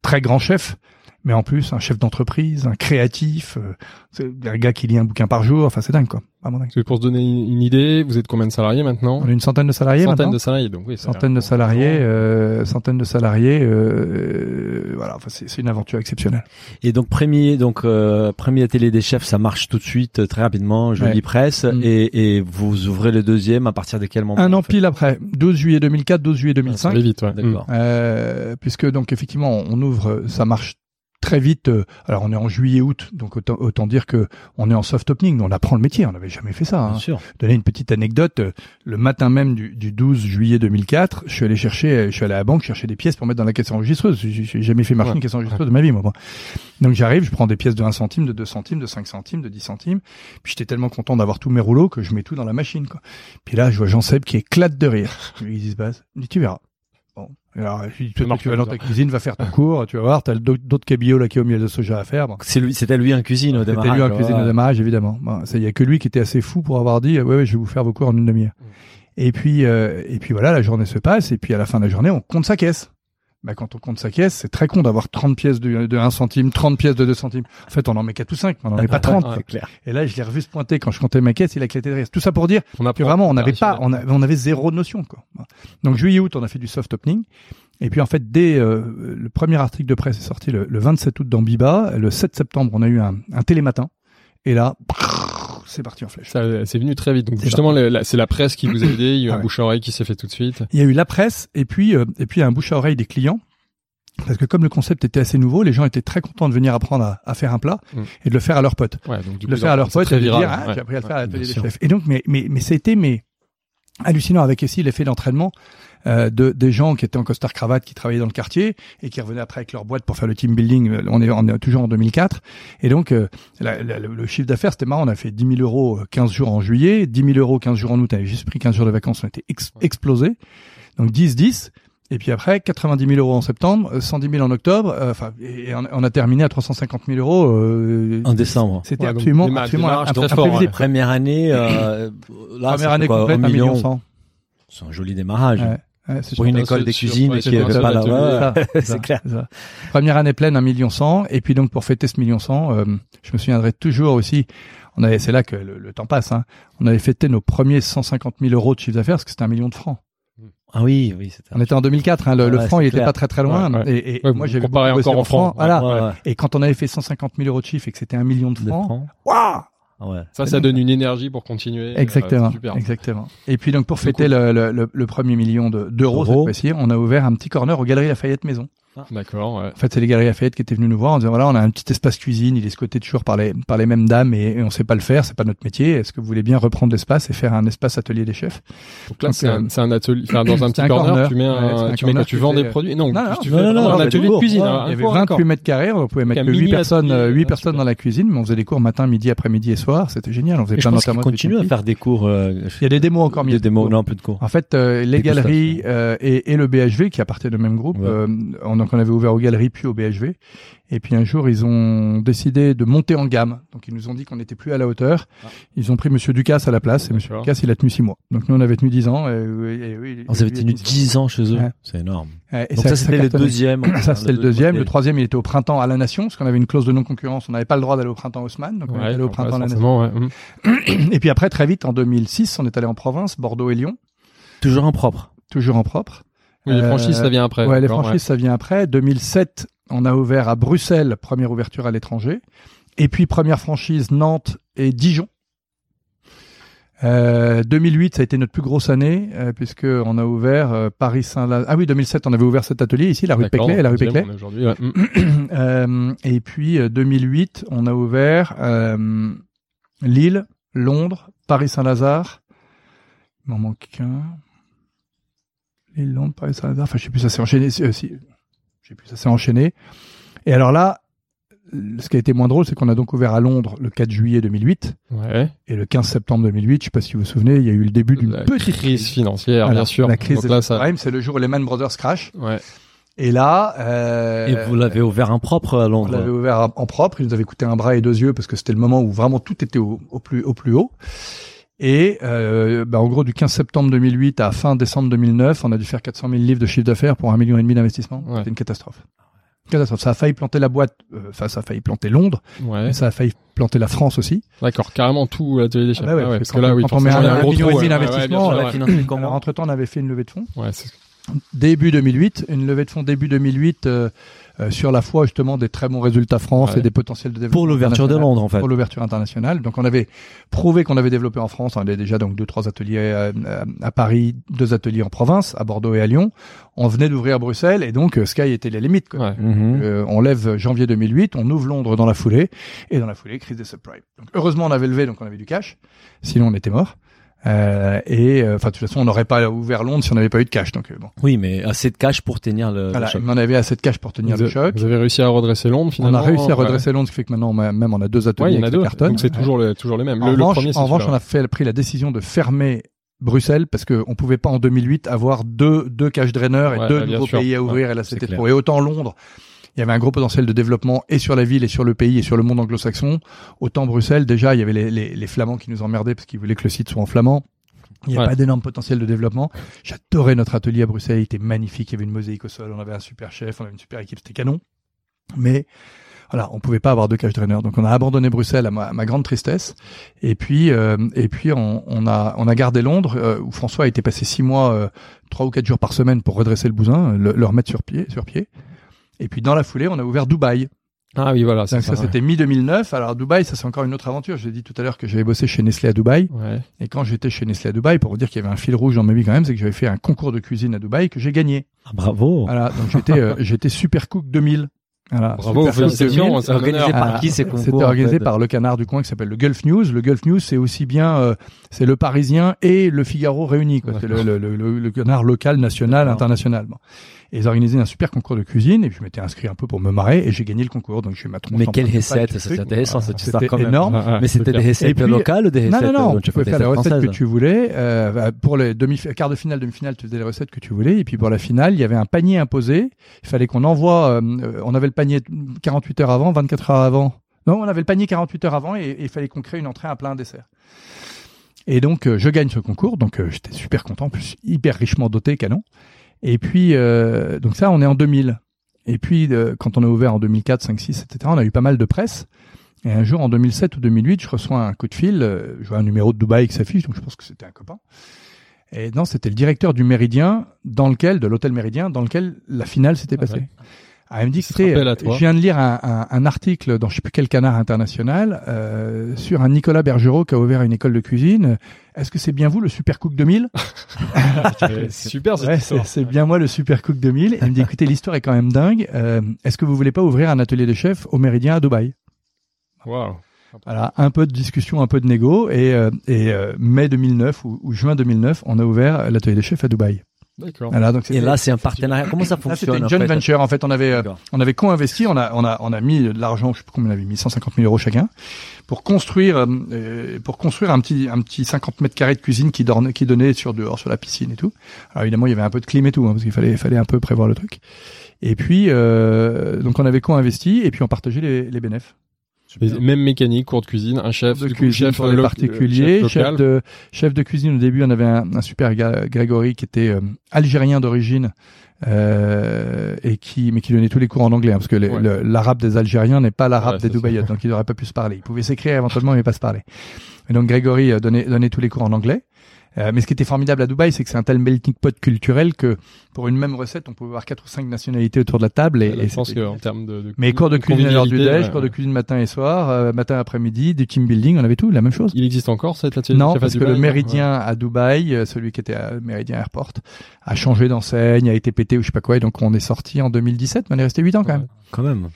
très grand chef. Mais en plus, un chef d'entreprise, un créatif, euh, c'est un gars qui lit un bouquin par jour. Enfin, c'est dingue, quoi. Vraiment dingue. Pour se donner une idée, vous êtes combien de salariés maintenant? On a une centaine de salariés Centaines maintenant. de salariés, donc oui. ça a Centaines de salariés, euh, centaines de salariés. Euh, voilà, enfin, c'est c'est une aventure exceptionnelle. Et donc premier, donc euh, premier atelier des chefs, ça marche tout de suite, euh, très rapidement. Je Ouais. lis presse Mm. et, et vous ouvrez le deuxième à partir de quel moment? Un en an fait pile après, 12 juillet 2004, 12 juillet Ça 2005. allait vite, ouais. D'accord. Euh, puisque donc effectivement on ouvre, ça marche très vite. euh, Alors on est en juillet-août, donc autant, autant dire que on est en soft opening, on apprend le métier, on n'avait jamais fait ça. Bien Hein. sûr. Donner une petite anecdote, euh, le matin même du, du 12 juillet 2004, je suis allé chercher, euh, je suis allé à la banque chercher des pièces pour mettre dans la caisse enregistreuse. J'ai j'ai jamais fait marcher Ouais. une caisse enregistreuse de ma vie, moi. Donc j'arrive, je prends des pièces de 1 centime, de 2 centimes, de 5 centimes, de 10 centimes. Puis j'étais tellement content d'avoir tous mes rouleaux que je mets tout dans la machine. Quoi. Puis là, je vois Jean Seb qui éclate de rire. Je dis, se passe. Il dit, tu verras. Bon. Alors, tu vas dans ta cuisine, va faire ton cours, tu vas voir, t'as d'autres d'autres cabillots là qui ont au miel de soja à faire. Bon. C'est lui, c'était lui en cuisine au C'était démarrage. lui en cuisine au démarrage, évidemment. Bon, ça, il y a que lui qui était assez fou pour avoir dit, ouais, ouais, je vais vous faire vos cours en une demi-heure. Et puis, euh, et puis voilà, la journée se passe, et puis à la fin de la journée, on compte sa caisse. Bah, quand on compte sa caisse, c'est très con d'avoir 30 pièces de, de 1 centime, 30 pièces de 2 centimes. En fait, on en met 4 ou 5, mais on n'en met pas 30. Ouais. Clair. Et là, je l'ai revu se pointer quand je comptais ma caisse, il a éclaté de rire. Tout ça pour dire On que vraiment, on n'avait pas, on, a- on avait zéro notion, quoi. Donc, juillet, août, on a fait du soft opening. Et puis, en fait, dès euh, le premier article de presse est sorti le, le 27 août dans Biba. Le 7 septembre, on a eu un, un télématin. Et là, c'est parti en flèche. C'est venu très vite. Donc justement, le- la- c'est la presse qui vous a aidé. Il y a eu Ah un ouais. bouche à oreille qui s'est fait tout de suite. Il y a eu la presse et puis euh, et puis un bouche à oreille des clients. Parce que comme le concept était assez nouveau, les gens étaient très contents de venir apprendre à, à faire un plat Mm. et de le faire à leurs potes. Ouais, donc du de le coup, faire à leurs potes et de dire ah, Ouais. j'ai appris à le faire à l'atelier des chefs. Et donc mais mais mais été mais hallucinant avec aussi l'effet d'entraînement. Euh, de des gens qui étaient en costard cravate, qui travaillaient dans le quartier et qui revenaient après avec leur boîte pour faire le team building. On est, on est toujours en 2004. Et donc, euh, la- la- le chiffre d'affaires, c'était marrant. On a fait 10 000 euros euh, 15 jours en juillet, 10 000 euros 15 jours en août. On avait juste pris 15 jours de vacances. On était ex- explosés. Donc 10, 10. Et puis après, 90 000 euros en septembre, euh, 110 000 en octobre. euh, Enfin, et on, on a terminé à 350 000 euros. euh, En décembre. C'était Ouais, donc absolument, absolument fort, imprévisible. Première année, euh, là, Première année quoi, complète, un 1 million million. 100. C'est un joli démarrage. Ouais. Ouais, Pour une école de cuisine ouais, qui ça, pas là. l'atelier. ouais. Ça, C'est clair. ça. Première année pleine, 1 million 100. Et puis donc pour fêter ce million 100, euh, je me souviendrai toujours aussi, on avait, c'est là que le, le temps passe, hein, on avait fêté nos premiers 150 000 euros de chiffre d'affaires parce que c'était un million de francs. Ah oui, oui, c'était On était en 2004, hein, le, le Ouais, franc il était clair. pas très très loin. Ouais, ouais. Et, et Ouais, moi j'avais bossé encore en francs. Voilà. Ouais, ouais. Et quand on avait fait 150 000 euros de chiffre et que c'était un million de francs, francs. waouh ouais. Ça, ça donne une énergie pour continuer. euh, Exactement, super. exactement. Et puis donc pour Du fêter le, le, le, le premier million de- d'euros cette fois-ci, on a ouvert un petit corner aux Galeries Lafayette Maison. D'accord, ouais. En fait, c'est les Galeries Lafayette qui étaient venus nous voir en disant voilà, on a un petit espace cuisine, il est scoté toujours par les par les mêmes dames et, et on sait pas le faire, c'est pas notre métier. Est-ce que vous voulez bien reprendre l'espace et faire un espace atelier des chefs? Donc là, c'est euh, un, c'est un atelier, enfin, dans un petit un corner, corner. tu mets Ouais, un, un tu mets tu vends des produits? Non, Non, non, tu non, fais non, non, un atelier de cuisine. Ouais, hein, Il y avait cours, 28 d'accord. mètres carrés, on pouvait mettre un que 8 mini personnes, atelier, euh, huit ah, personnes dans la cuisine, mais on faisait des cours matin, midi, après-midi et soir. C'était génial. On faisait plein de continuent à faire des cours. euh, Il y a des démos encore mieux. des démos, non, un peu de cours. En fait, euh, les galeries euh, et, le BHV, qui appartiennent au même groupe, Ouais. euh, on, donc on avait ouvert aux galeries puis au BHV. Et puis un jour, ils ont décidé de monter en gamme. Donc ils nous ont dit qu'on n'était plus à la hauteur. Ah. Ils ont pris Monsieur Ducasse à la place. Et Monsieur. Ducasse, il a tenu six mois. Donc nous, on avait tenu 10 ans. Et, et- et- oui, Ah, Vous avez lui, il a tenu 10 ans chez eux. Ouais. C'est énorme. Ouais, et Donc ça, c'était le deuxième. Ça, c'était le deuxième. Le troisième, il était au printemps à la Nation, parce qu'on avait une clause de non-concurrence. On n'avait pas le droit d'aller au printemps Haussmann. Donc on est Ouais, allé au printemps à la Nation. Et puis après, très vite, en 2006, on est allé en province, Bordeaux et Lyon. Toujours en propre. Toujours en propre. Oui, les Euh, franchises, ça vient après. Ouais, les franchises, ça vient après. 2007, on a ouvert à Bruxelles, première ouverture à l'étranger. Et puis première franchise Nantes et Dijon. Euh, 2008, ça a été notre plus grosse année euh, puisque on a ouvert euh, Paris Saint-Lazare. Ah oui, 2007, on avait ouvert cet atelier ici, la rue Péclet, la rue Péclet. Aujourd'hui, ouais. Hum. Euh, et puis euh, 2008, on a ouvert euh, Lille, Londres, Paris Saint-Lazare. Il m'en manque qu'un. Lille, Londres, Paris Saint-Lazare. Enfin, je sais plus, ça s'est enchaîné. si- euh, si- je sais plus, ça s'est enchaîné. Et alors là, ce qui a été moins drôle, c'est qu'on a donc ouvert à Londres le 4 juillet 2008 Ouais. et le 15 septembre 2008. Je sais pas si vous vous souvenez, il y a eu le début d'une petite crise financière, Voilà, bien sûr. La crise là, ça, c'est le jour où Lehman Brothers crash. ouais. Et là, euh, Et vous l'avez ouvert en propre à On Londres. l'avait ouvert en propre, il nous avait coûté un bras et deux yeux parce que c'était le moment où vraiment tout était au, au plus, au plus haut. Et euh, bah, en gros, du 15 septembre 2008 à fin décembre 2009, on a dû faire 400 000 livres de chiffre d'affaires pour un million et demi d'investissement. Ouais. C'était une catastrophe. Catastrophe. Ça a failli planter la boîte, euh, enfin ça a failli planter Londres, Ouais. mais ça a failli planter la France aussi. D'accord, carrément tout l'atelier des chefs. bah ouais, Ah ouais, parce parce que là, oui, quand on met un un gros million et demi ouais, ouais, d'investissement, comment entre temps, on avait fait une levée de fonds. Ouais, c'est- Début 2008, une levée de fonds début 2008 euh, euh, sur la foi justement des très bons résultats France Ouais. et des potentiels de développement Pour l'ouverture de international. Londres, en fait. pour l'ouverture internationale. Donc on avait prouvé qu'on avait développé en France. On avait déjà donc deux trois ateliers euh, euh, à Paris, deux ateliers en province, à Bordeaux et à Lyon. On venait d'ouvrir à Bruxelles et donc Sky était les limites. Quoi. ouais. Mhm. Euh, on lève janvier 2008, on ouvre Londres dans la foulée et dans la foulée crise des subprimes. Donc heureusement on avait levé donc on avait du cash, sinon on était mort. Euh, et euh, enfin de toute façon on n'aurait pas ouvert Londres si on n'avait pas eu de cash. Donc euh, bon, Oui, mais assez de cash pour tenir le, le voilà, choc. on en avait assez de cash pour tenir Vous, le choc. vous avez réussi à redresser Londres, On finalement. a réussi à ouais. redresser Londres, ce qui fait que maintenant on a- même on a deux ateliers Ouais, il y en a qui deux. cartonnent. Donc c'est Ouais. toujours le, toujours les mêmes. En Le, le revanche, premier, en revanche, on a fait, pris la décision de fermer Bruxelles parce qu'on pouvait pas en 2008 avoir deux, deux cash draineurs et Ouais, deux nouveaux sûr. pays à ouvrir et là c'était trop. Et autant Londres, il y avait un gros potentiel de développement et sur la ville et sur le pays et sur le monde anglo-saxon. Autant Bruxelles, déjà, il y avait les, les, les Flamands qui nous emmerdaient parce qu'ils voulaient que le site soit en flamand. Il n'y avait Ouais. pas d'énorme potentiel de développement. J'adorais notre atelier à Bruxelles, il était magnifique, il y avait une mosaïque au sol, on avait un super chef, on avait une super équipe, c'était canon. Mais voilà, on pouvait pas avoir de cash drainer. Donc on a abandonné Bruxelles à ma, à ma grande tristesse. Et puis euh, et puis on, on a on a gardé Londres euh, où François a été passé six mois, euh, trois ou quatre jours par semaine pour redresser le bousin, le, le remettre sur pied sur pied. Et puis dans la foulée, on a ouvert Dubaï. Ah oui, voilà. Donc ça, ouais. c'était mi 2009. Alors Dubaï, ça c'est encore une autre aventure. J'ai dit tout à l'heure que j'avais bossé chez Nestlé à Dubaï. Ouais. Et quand j'étais chez Nestlé à Dubaï, pour vous dire qu'il y avait un fil rouge dans ma vie quand même, c'est que j'avais fait un concours de cuisine à Dubaï que j'ai gagné. Ah, bravo. Voilà, donc j'étais euh, j'étais super cook 2000. Voilà, Bravo, félicitations, 2000. c'est organisé par Ah, qui ces concours C'était organisé en fait par le canard du coin qui s'appelle le Gulf News. Le Gulf News, c'est aussi bien, euh, c'est le Parisien et le Figaro réunis. quoi. C'est le, le, le, le- canard local, national, international. Bon. Et ils organisaient un super concours de cuisine et puis je m'étais inscrit un peu pour me marrer et j'ai gagné le concours. Donc j'ai ma tronche Mais quelle recette C'est intéressant cette histoire C'était quand même. énorme. Ah, ah, Mais c'était des recettes Et puis- locales ou des Non, recettes non, non, dont tu pouvais faire les recettes que tu voulais. Euh, pour les demi quarts de finale, demi-finale, tu faisais les recettes que tu voulais. Et puis pour la finale, il y avait un panier imposé. Il fallait qu'on envoie. euh, euh, on avait le panier 48 heures avant, 24 heures avant. Non, on avait le panier 48 heures avant et, il fallait qu'on crée une entrée, un plat, un dessert. Et donc euh, je gagne ce concours, donc euh, j'étais super content, en plus hyper richement doté, canon. Et puis euh, donc ça, on est en 2000. Et puis euh, quand on a ouvert en 2004, 5, 6, etc., on a eu pas mal de presse. Et un jour, en 2007 ou 2008, je reçois un coup de fil. euh, je vois un numéro de Dubaï qui s'affiche, donc je pense que c'était un copain. Et non, c'était le directeur du Méridien, dans lequel, de l'hôtel Méridien, dans lequel la finale s'était Ah passée. ouais. Ah, il me dit, écoutez, je viens de lire un, un- un article dans je sais plus quel canard international euh, sur un Nicolas Bergerot qui a ouvert une école de cuisine. Est-ce que c'est bien vous, le Super Cook 2000 C'est Super Ouais, c'est bien moi le Super Cook 2000. Et il me dit, écoutez, l'histoire est quand même dingue. Euh, Est-ce que vous voulez pas ouvrir un atelier de chef au Méridien à Dubaï? Waouh. Voilà, un peu de discussion, un peu de négo. Et, euh, et euh, mai 2009 ou, ou juin 2009, on a ouvert l'atelier des chefs à Dubaï. D'accord. Voilà, donc Et là, c'est un partenariat. Comment ça là, fonctionne c'était une joint venture. En fait, on avait, euh, on avait co-investi, on a, on a, on a mis de l'argent, je sais pas combien on avait mis, 150 000 euros chacun, pour construire, euh, euh, pour construire un petit, un petit 50 mètres carrés de cuisine qui donnait, qui donnait sur dehors, sur la piscine et tout. Alors évidemment, il y avait un peu de clim et tout, hein, parce qu'il fallait, fallait un peu prévoir le truc. Et puis, euh, donc on avait co-investi et puis on partageait les, les bénéfices. Même mécanique, cours de cuisine, un chef, de cuisine chef pour les lo- particuliers, chef de chef de cuisine au début on avait un, un super gars Grégory qui était euh, algérien d'origine euh, et qui mais qui donnait tous les cours en anglais hein, parce que Ouais. l'arabe des Algériens n'est pas l'arabe Ouais, des Dubaïotes donc ils n'auraient pas pu se parler. Ils pouvaient s'écrire éventuellement mais pas se parler. Et donc Grégory euh, donnait donnait tous les cours en anglais Euh, mais ce qui était formidable à Dubaï, c'est que c'est un tel melting pot culturel que pour une même recette, on pouvait avoir quatre ou cinq nationalités autour de la table. Et, Et et je pense c'était- qu'en termes de, de mais cours de cuisine à l'heure du déj, ouais, cours de cuisine matin et soir, euh, matin après-midi, du team building, on avait tout, la même chose. Il existe encore cet atelier de Non, parce que Dubaï, le Méridien à Dubaï, euh, celui qui était à Méridien Airport, a changé d'enseigne, a été pété ou je sais pas quoi, et donc on est sorti en 2017, mais on est resté 8 ans quand même. Quand même.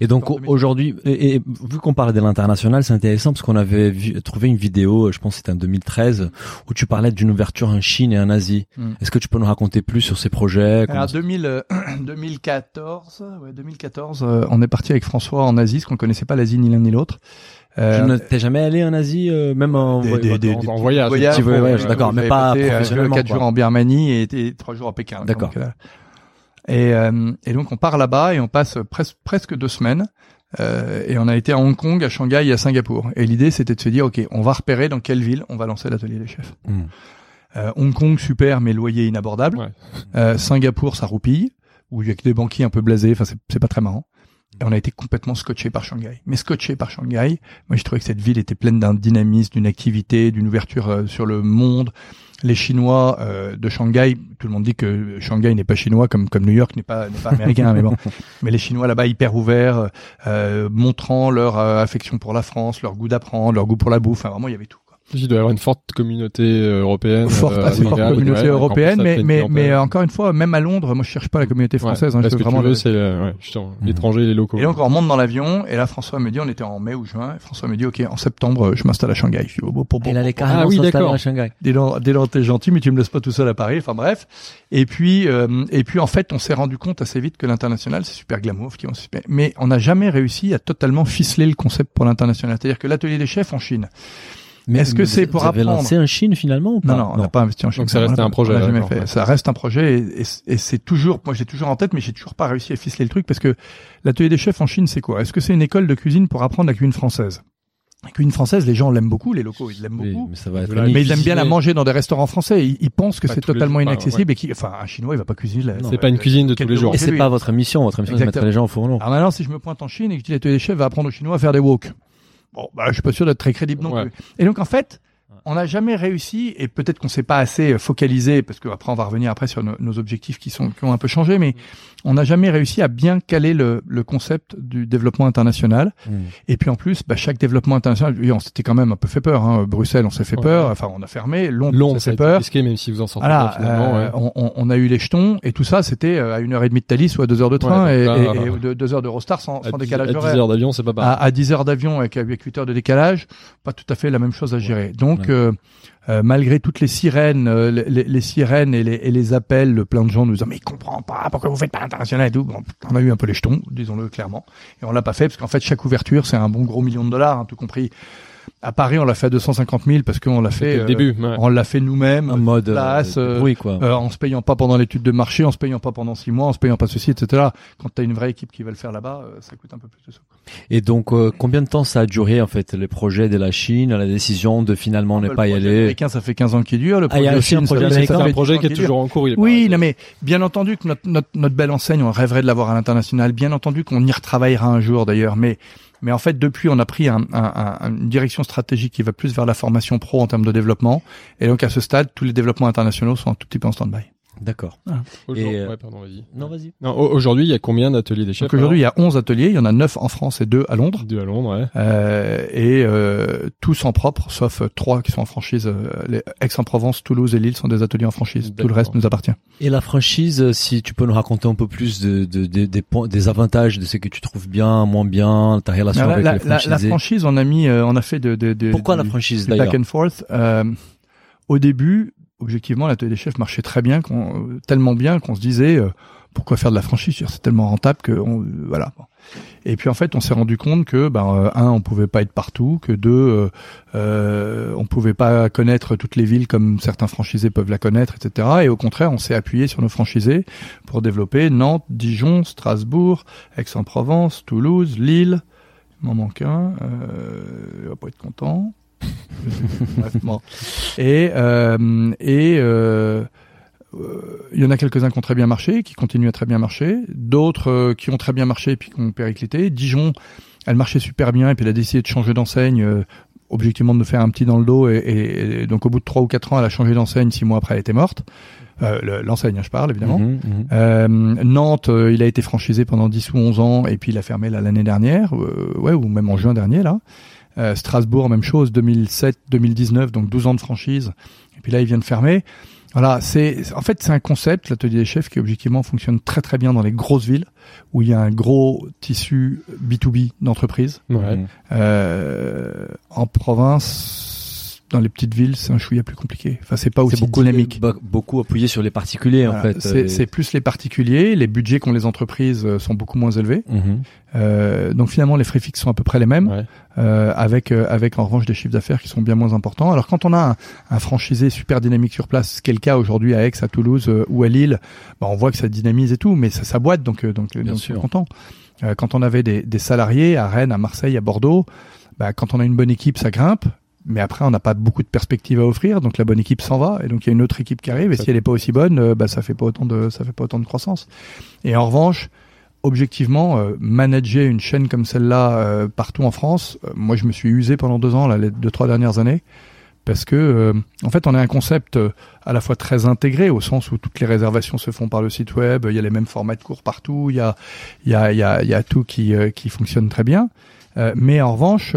Et donc En 2000. aujourd'hui, et, et vu qu'on parlait de l'international, c'est intéressant parce qu'on avait vu, trouvé une vidéo, je pense c'était en 2013, où tu parlais d'une ouverture en Chine et en Asie. Mm. Est-ce que tu peux nous raconter plus sur ces projets Alors ça- 2000, euh, 2014, ouais, 2014, euh, on est parti avec François en Asie, parce qu'on connaissait pas l'Asie ni l'un ni l'autre. Euh, Tu ne t'es jamais allé en Asie, euh, même en Des- des- des- en- des en petits voyage. voyage, ouais, d'accord, mais pas passé, euh, professionnellement, Quatre quoi. jours en Birmanie et, et trois jours à Pékin. D'accord. Et, euh, et donc on part là-bas et on passe pres- presque deux semaines. Euh, et on a été à Hong Kong, à Shanghai et à Singapour. Et l'idée c'était de se dire, ok, on va repérer dans quelle ville on va lancer l'atelier des chefs. Hmm. Euh, Hong Kong super, mais loyer inabordable. Ouais. Euh, Singapour ça roupille, où il y a que des banquiers un peu blasés. Enfin c'est c'est pas très marrant. Et on a été complètement scotché par Shanghai. Mais scotché par Shanghai, moi je trouvais que cette ville était pleine d'un dynamisme, d'une activité, d'une ouverture euh, sur le monde. Les Chinois euh, de Shanghai, tout le monde dit que Shanghai n'est pas chinois comme comme New York n'est pas n'est pas américain, mais bon. Mais les Chinois là-bas hyper ouverts, euh, montrant leur euh, affection pour la France, leur goût d'apprendre, leur goût pour la bouffe. Enfin, vraiment il y avait tout. Il doit y avoir une forte communauté euh, européenne. Forte, euh, assez forte communauté ouais, européenne, mais mais mais euh, encore une fois, même à Londres, moi je cherche pas la communauté Ouais, française. hein, là, je ce veux que vraiment tu veux, le- c'est euh, ouais, justement, Mhm. l'étranger et les locaux. Et donc on remonte dans l'avion et là François me dit, on était en mai ou juin, et François me dit ok en septembre je m'installe à Shanghai. Je dis, oh, bon, bon, bon, Il allait bon, carrément Ah oui, d'accord. à Shanghai. dès lors, dès lors t'es gentil, mais tu me laisses pas tout seul à Paris. Enfin bref. Et puis, euh, et puis en fait, on s'est rendu compte assez vite que l'international, c'est super glamour, qui- mais on n'a jamais réussi à totalement ficeler le concept pour l'international. C'est-à-dire que l'atelier des chefs en Chine. Mais Est-ce que c'est vous pour avez apprendre lancé en Chine finalement ou pas Non, non, on n'a pas investi en Chine. Donc ça l'a un projet, on l'a jamais fait. ouais. Ça reste un projet et, et- et c'est toujours, moi j'ai toujours en tête, mais j'ai toujours pas réussi à ficeler le truc parce que l'atelier des chefs en Chine, c'est quoi? Est-ce que c'est une école de cuisine pour apprendre la cuisine française? La cuisine française, les gens l'aiment beaucoup, les locaux ils l'aiment Oui, beaucoup. mais ça va être. Mais ils aiment bien la manger dans des restaurants français. Ils, ils pensent que c'est totalement jours, inaccessible et qui, enfin, un chinois, il va pas cuisiner. la- C'est pas une cuisine de tous les jours. Et c'est pas votre mission. Votre mission, c'est de mettre les gens au fourneau. Alors maintenant, si je me pointe en Chine et que je dis l'atelier des chefs va apprendre aux Chinois à faire des wok. Bon, bah, je suis pas sûr d'être très crédible non Ouais. plus. Et donc, en fait, on n'a jamais réussi, et peut-être qu'on s'est pas assez focalisé, parce que après on va revenir après sur nos, nos objectifs qui sont qui ont un peu changé, mais on n'a jamais réussi à bien caler le, le concept du développement international. Mm. Et puis en plus, bah, chaque développement international, oui, on s'était quand même un peu fait peur. Hein. Bruxelles, on s'est fait Ouais. peur. Enfin, on a fermé. Londres, Londres, on s'est fait peur. risqué, même si vous en sortez Voilà, pas finalement. euh, ouais. on, on- a eu les jetons et tout ça, c'était euh, à une heure et demie de Thalys ou à deux heures de train et, et- et de- deux heures d'Eurostar sans, sans à 10, décalage à 10 horaire. heures d'avion, c'est pas pareil. À, à 10 heures d'avion avec, avec 8 heures de décalage, pas tout à fait la même chose à gérer. Donc, euh, euh, malgré toutes les sirènes, euh, les, sirènes et les, appels, plein de gens nous disant mais il comprend pas pourquoi vous faites pas l'international et tout. Bon, on a eu un peu les jetons, disons-le clairement, et on l'a pas fait parce qu'en fait chaque ouverture c'est un bon gros million de dollars, hein, tout compris. À Paris on l'a fait à 250 000 parce qu'on l'a fait, le euh, début. ouais. on l'a fait nous-mêmes. En mode euh, place, euh, oui quoi. Euh, en se payant pas pendant l'étude de marché, en se payant pas pendant six mois, en se payant pas ceci, etc. Quand tu as une vraie équipe qui va le faire là-bas, euh, ça coûte un peu plus de sous. Et donc euh, combien de temps ça a duré en fait les projets de la Chine, la décision de finalement ne Le pas y projet aller. américain, ça fait 15 ans qu'il dure. Le Ah, il y a projet aussi un Chine, projet américain. Un projet 10 ans qui est toujours en cours. Il est Oui, non, mais bien entendu que notre, notre, notre belle enseigne, on rêverait de l'avoir à l'international. Bien entendu qu'on y retravaillera un jour d'ailleurs. Mais, mais en fait, depuis, on a pris un, un- un- une direction stratégique qui va plus vers la formation pro en termes de développement. Et donc, à ce stade, tous les développements internationaux sont un tout petit peu en stand-by. D'accord. Aujourd'hui- Et, euh, ouais, pardon, vas-y. Non vas-y. Non, aujourd'hui, il y a combien d'ateliers des chefs Donc aujourd'hui, il y a 11 ateliers. Il y en a 9 en France et 2 à Londres. alors Deux à Londres, ouais. Euh, et euh, tous en propre, sauf euh, trois qui sont en franchise. Euh, les Aix-en-Provence, Toulouse et Lille sont des ateliers en franchise. Tout le reste nous appartient. Et la franchise, euh, si tu peux nous raconter un peu plus de, de- de- des points, des avantages de ce que tu trouves bien, moins bien, ta relation Alors, avec la, les la- la franchisés. franchise, on a mis, euh, on a fait de, de, de Pourquoi la franchise du back and forth. Euh, au début, objectivement, l'atelier des chefs marchait très bien, euh, tellement bien qu'on se disait euh, pourquoi faire de la franchise? C'est tellement rentable que euh, voilà. Et puis en fait, on s'est rendu compte que ben un, on pouvait pas être partout, que deux, euh, on pouvait pas connaître toutes les villes comme certains franchisés peuvent la connaître, etc. Et au contraire, on s'est appuyé sur nos franchisés pour développer Nantes, Dijon, Strasbourg, Aix-en-Provence, Toulouse, Lille. Il m'en manque un. Euh, il va pas être content. Bref, bon. Et euh, et euh, euh, il y en a quelques-uns qui ont très bien marché, qui continuent à très bien marcher, d'autres euh, qui ont très bien marché et puis qui ont périclité. Dijon, elle marchait super bien et puis elle a décidé de changer d'enseigne. euh, objectivement de nous faire un petit dans le dos et, et- et donc au bout de trois ou quatre ans elle a changé d'enseigne six mois après elle était morte euh, le- l'enseigne hein, je parle évidemment Mhm, mhm. euh, Nantes, euh, il a été franchisé pendant 10 ou 11 ans et puis il a fermé l'année dernière, euh, ouais, ou même en juin dernier là. Euh, Strasbourg, même chose, 2007-2019, donc 12 ans de franchise. Et puis là, il vient de fermer. Voilà, c'est en fait c'est un concept, l'atelier des chefs, qui objectivement fonctionne très très bien dans les grosses villes où il y a un gros tissu B2B d'entreprise. Ouais. Mhm. Euh, en province, dans les petites villes, c'est un chouïa plus compliqué. Enfin, c'est pas aussi C'est beaucoup, dynamique. beaucoup appuyé sur les particuliers en Voilà, fait. c'est euh, c'est plus les particuliers, les budgets qu'ont les entreprises euh, sont beaucoup moins élevés. Mhm. Euh, donc finalement, les frais fixes sont à peu près les mêmes, Ouais. euh, avec euh, avec en revanche des chiffres d'affaires qui sont bien moins importants. Alors quand on a un, un franchisé super dynamique sur place, ce qui est le cas aujourd'hui à Aix, à Toulouse ou à Lille, bah, on voit que ça dynamise et tout, mais ça, ça boite, donc donc, Bien donc sûr. on est content. Quand on avait des, des salariés à Rennes, à Marseille, à Bordeaux, bah, quand on a une bonne équipe, ça grimpe. Mais après, on n'a pas beaucoup de perspectives à offrir, donc la bonne équipe s'en va, et donc il y a une autre équipe qui arrive, et si elle n'est pas aussi bonne, euh, bah, ça fait pas autant de ça fait pas autant de croissance. Et en revanche, objectivement, euh, manager une chaîne comme celle-là euh, partout en France, moi je me suis usé pendant deux ans, là, les deux trois dernières années, parce que en fait on a un concept à la fois très intégré au sens où toutes les réservations se font par le site web, il y a les mêmes formats de cours partout, il y a il y a il y a, il y a tout qui qui fonctionne très bien, mais en revanche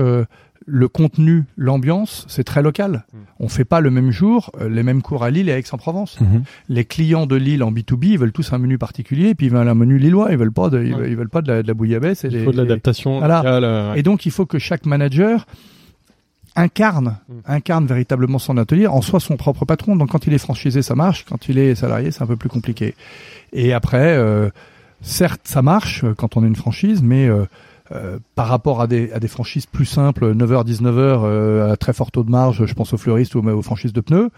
le contenu, l'ambiance, c'est très local. Mm. On fait pas le même jour euh, les mêmes cours à Lille et à Aix-en-Provence Mhm. les clients de Lille en B2B, ils veulent tous un menu particulier, puis ils veulent un menu lillois, ils veulent pas de, ils, Ouais. veulent, ils veulent pas de la, de la bouillabaisse. Et Il des- faut de l'adaptation. Voilà. locale, euh, ouais. Et donc, il faut que chaque manager incarne, Mm. incarne véritablement son atelier, en soit son propre patron. Donc, quand il est franchisé, ça marche. Quand il est salarié, c'est un peu plus compliqué. Et après, euh, certes, ça marche euh, quand on est une franchise, mais euh, euh, par rapport à des, à des franchises plus simples, 9h, 19h, euh, à très fort taux de marge, je pense aux fleuristes ou aux franchises de pneus,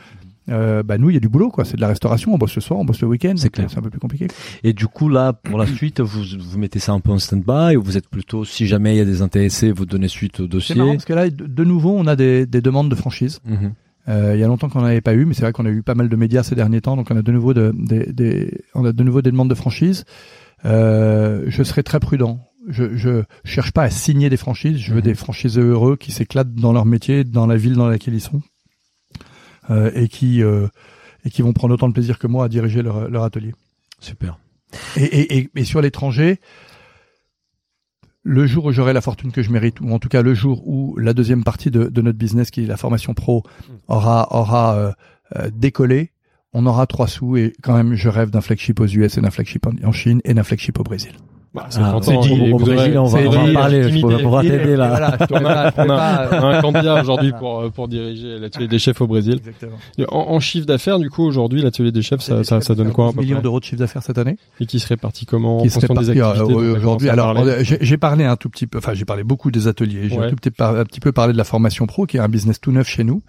euh, bah nous, il y a du boulot, quoi. C'est de la restauration, on bosse le soir, on bosse le week-end. C'est clair. C'est un peu plus compliqué. Et du coup là, pour la suite, vous vous mettez ça un peu en stand-by ou vous êtes plutôt, si jamais il y a des intéressés, vous donnez suite au C'est dossier. marrant parce que là, de, nouveau, on a des, des demandes de franchise. Mhm. Euh, il y a longtemps qu'on n'en avait pas eu, mais c'est vrai qu'on a eu pas mal de médias ces derniers temps, donc on a de nouveau de, des, des- on a de nouveau des demandes de franchise. Euh, je serai très prudent. Je, je cherche pas à signer des franchises. Je veux Mhm. des franchisés heureux qui s'éclatent dans leur métier, dans la ville dans laquelle ils sont. euh, et qui euh, et qui vont prendre autant de plaisir que moi à diriger leur, leur atelier. Super. Et, et, et, et sur l'étranger, le jour où j'aurai la fortune que je mérite, ou en tout cas le jour où la deuxième partie de, de notre business, qui est la formation pro, aura aura euh, euh, décollé, on aura trois sous et quand même je rêve d'un flagship aux US et d'un flagship en Chine et d'un flagship au Brésil. Bah, c'est Ah, dit, au Brésil, on va, on en parler, je pourrais pouvoir t'aider là. Voilà, On a, on a fais pas- un candidat aujourd'hui pour euh, pour diriger l'atelier des chefs au Brésil. Exactement. En, en chiffre d'affaires, du coup, aujourd'hui, l'atelier des chefs, ça, ça, ça donne quoi à 11 peu millions d'euros de chiffre d'affaires cette année Et qui se répartit comment qui en serait fonction des parti euh, activités on a aujourd'hui. Alors, euh, j'ai parlé un tout petit peu, enfin, j'ai parlé beaucoup des ateliers. J'ai Ouais. un, tout petit, un petit peu parlé de la formation pro, qui est un business tout neuf chez nous.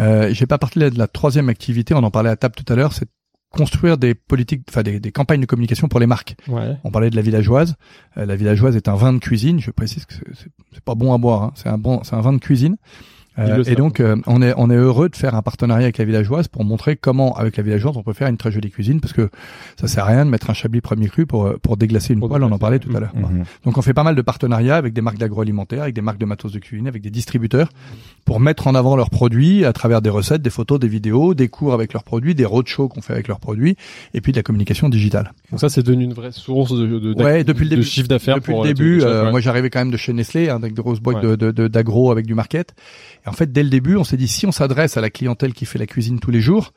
Euh, j'ai pas parlé de la troisième activité. On en parlait à table tout à l'heure. C'est construire des politiques, enfin des, des campagnes de communication pour les marques. Ouais. On parlait de la villageoise. Euh, la villageoise est un vin de cuisine. Je précise que c'est- pas bon à boire. hein. C'est un bon, c'est un vin de cuisine. Euh, et donc, euh, on est on est heureux de faire un partenariat avec la villageoise pour montrer comment, avec la villageoise, on peut faire une très jolie cuisine, parce que ça sert à rien de mettre un chablis premier cru pour euh, pour déglacer une Pour poêle. On en parlait tout à l'heure. Mhm. Donc, on fait pas mal de partenariats avec des marques d'agroalimentaire, avec des marques de matos de cuisine, avec des distributeurs, pour mettre en avant leurs produits à travers des recettes, des photos, des vidéos, des cours avec leurs produits, des roadshows qu'on fait avec leurs produits, et puis de la communication digitale. Donc ça, c'est devenu une vraie source de, de, Ouais, depuis le de début. chiffre d'affaires Depuis pour le début, des ouais. moi j'arrivais quand même de chez Nestlé, hein, avec de grosses boîtes Ouais. de- de de- d'agro avec du market. Et en fait, dès le début, on s'est dit si on s'adresse à la clientèle qui fait la cuisine tous les jours,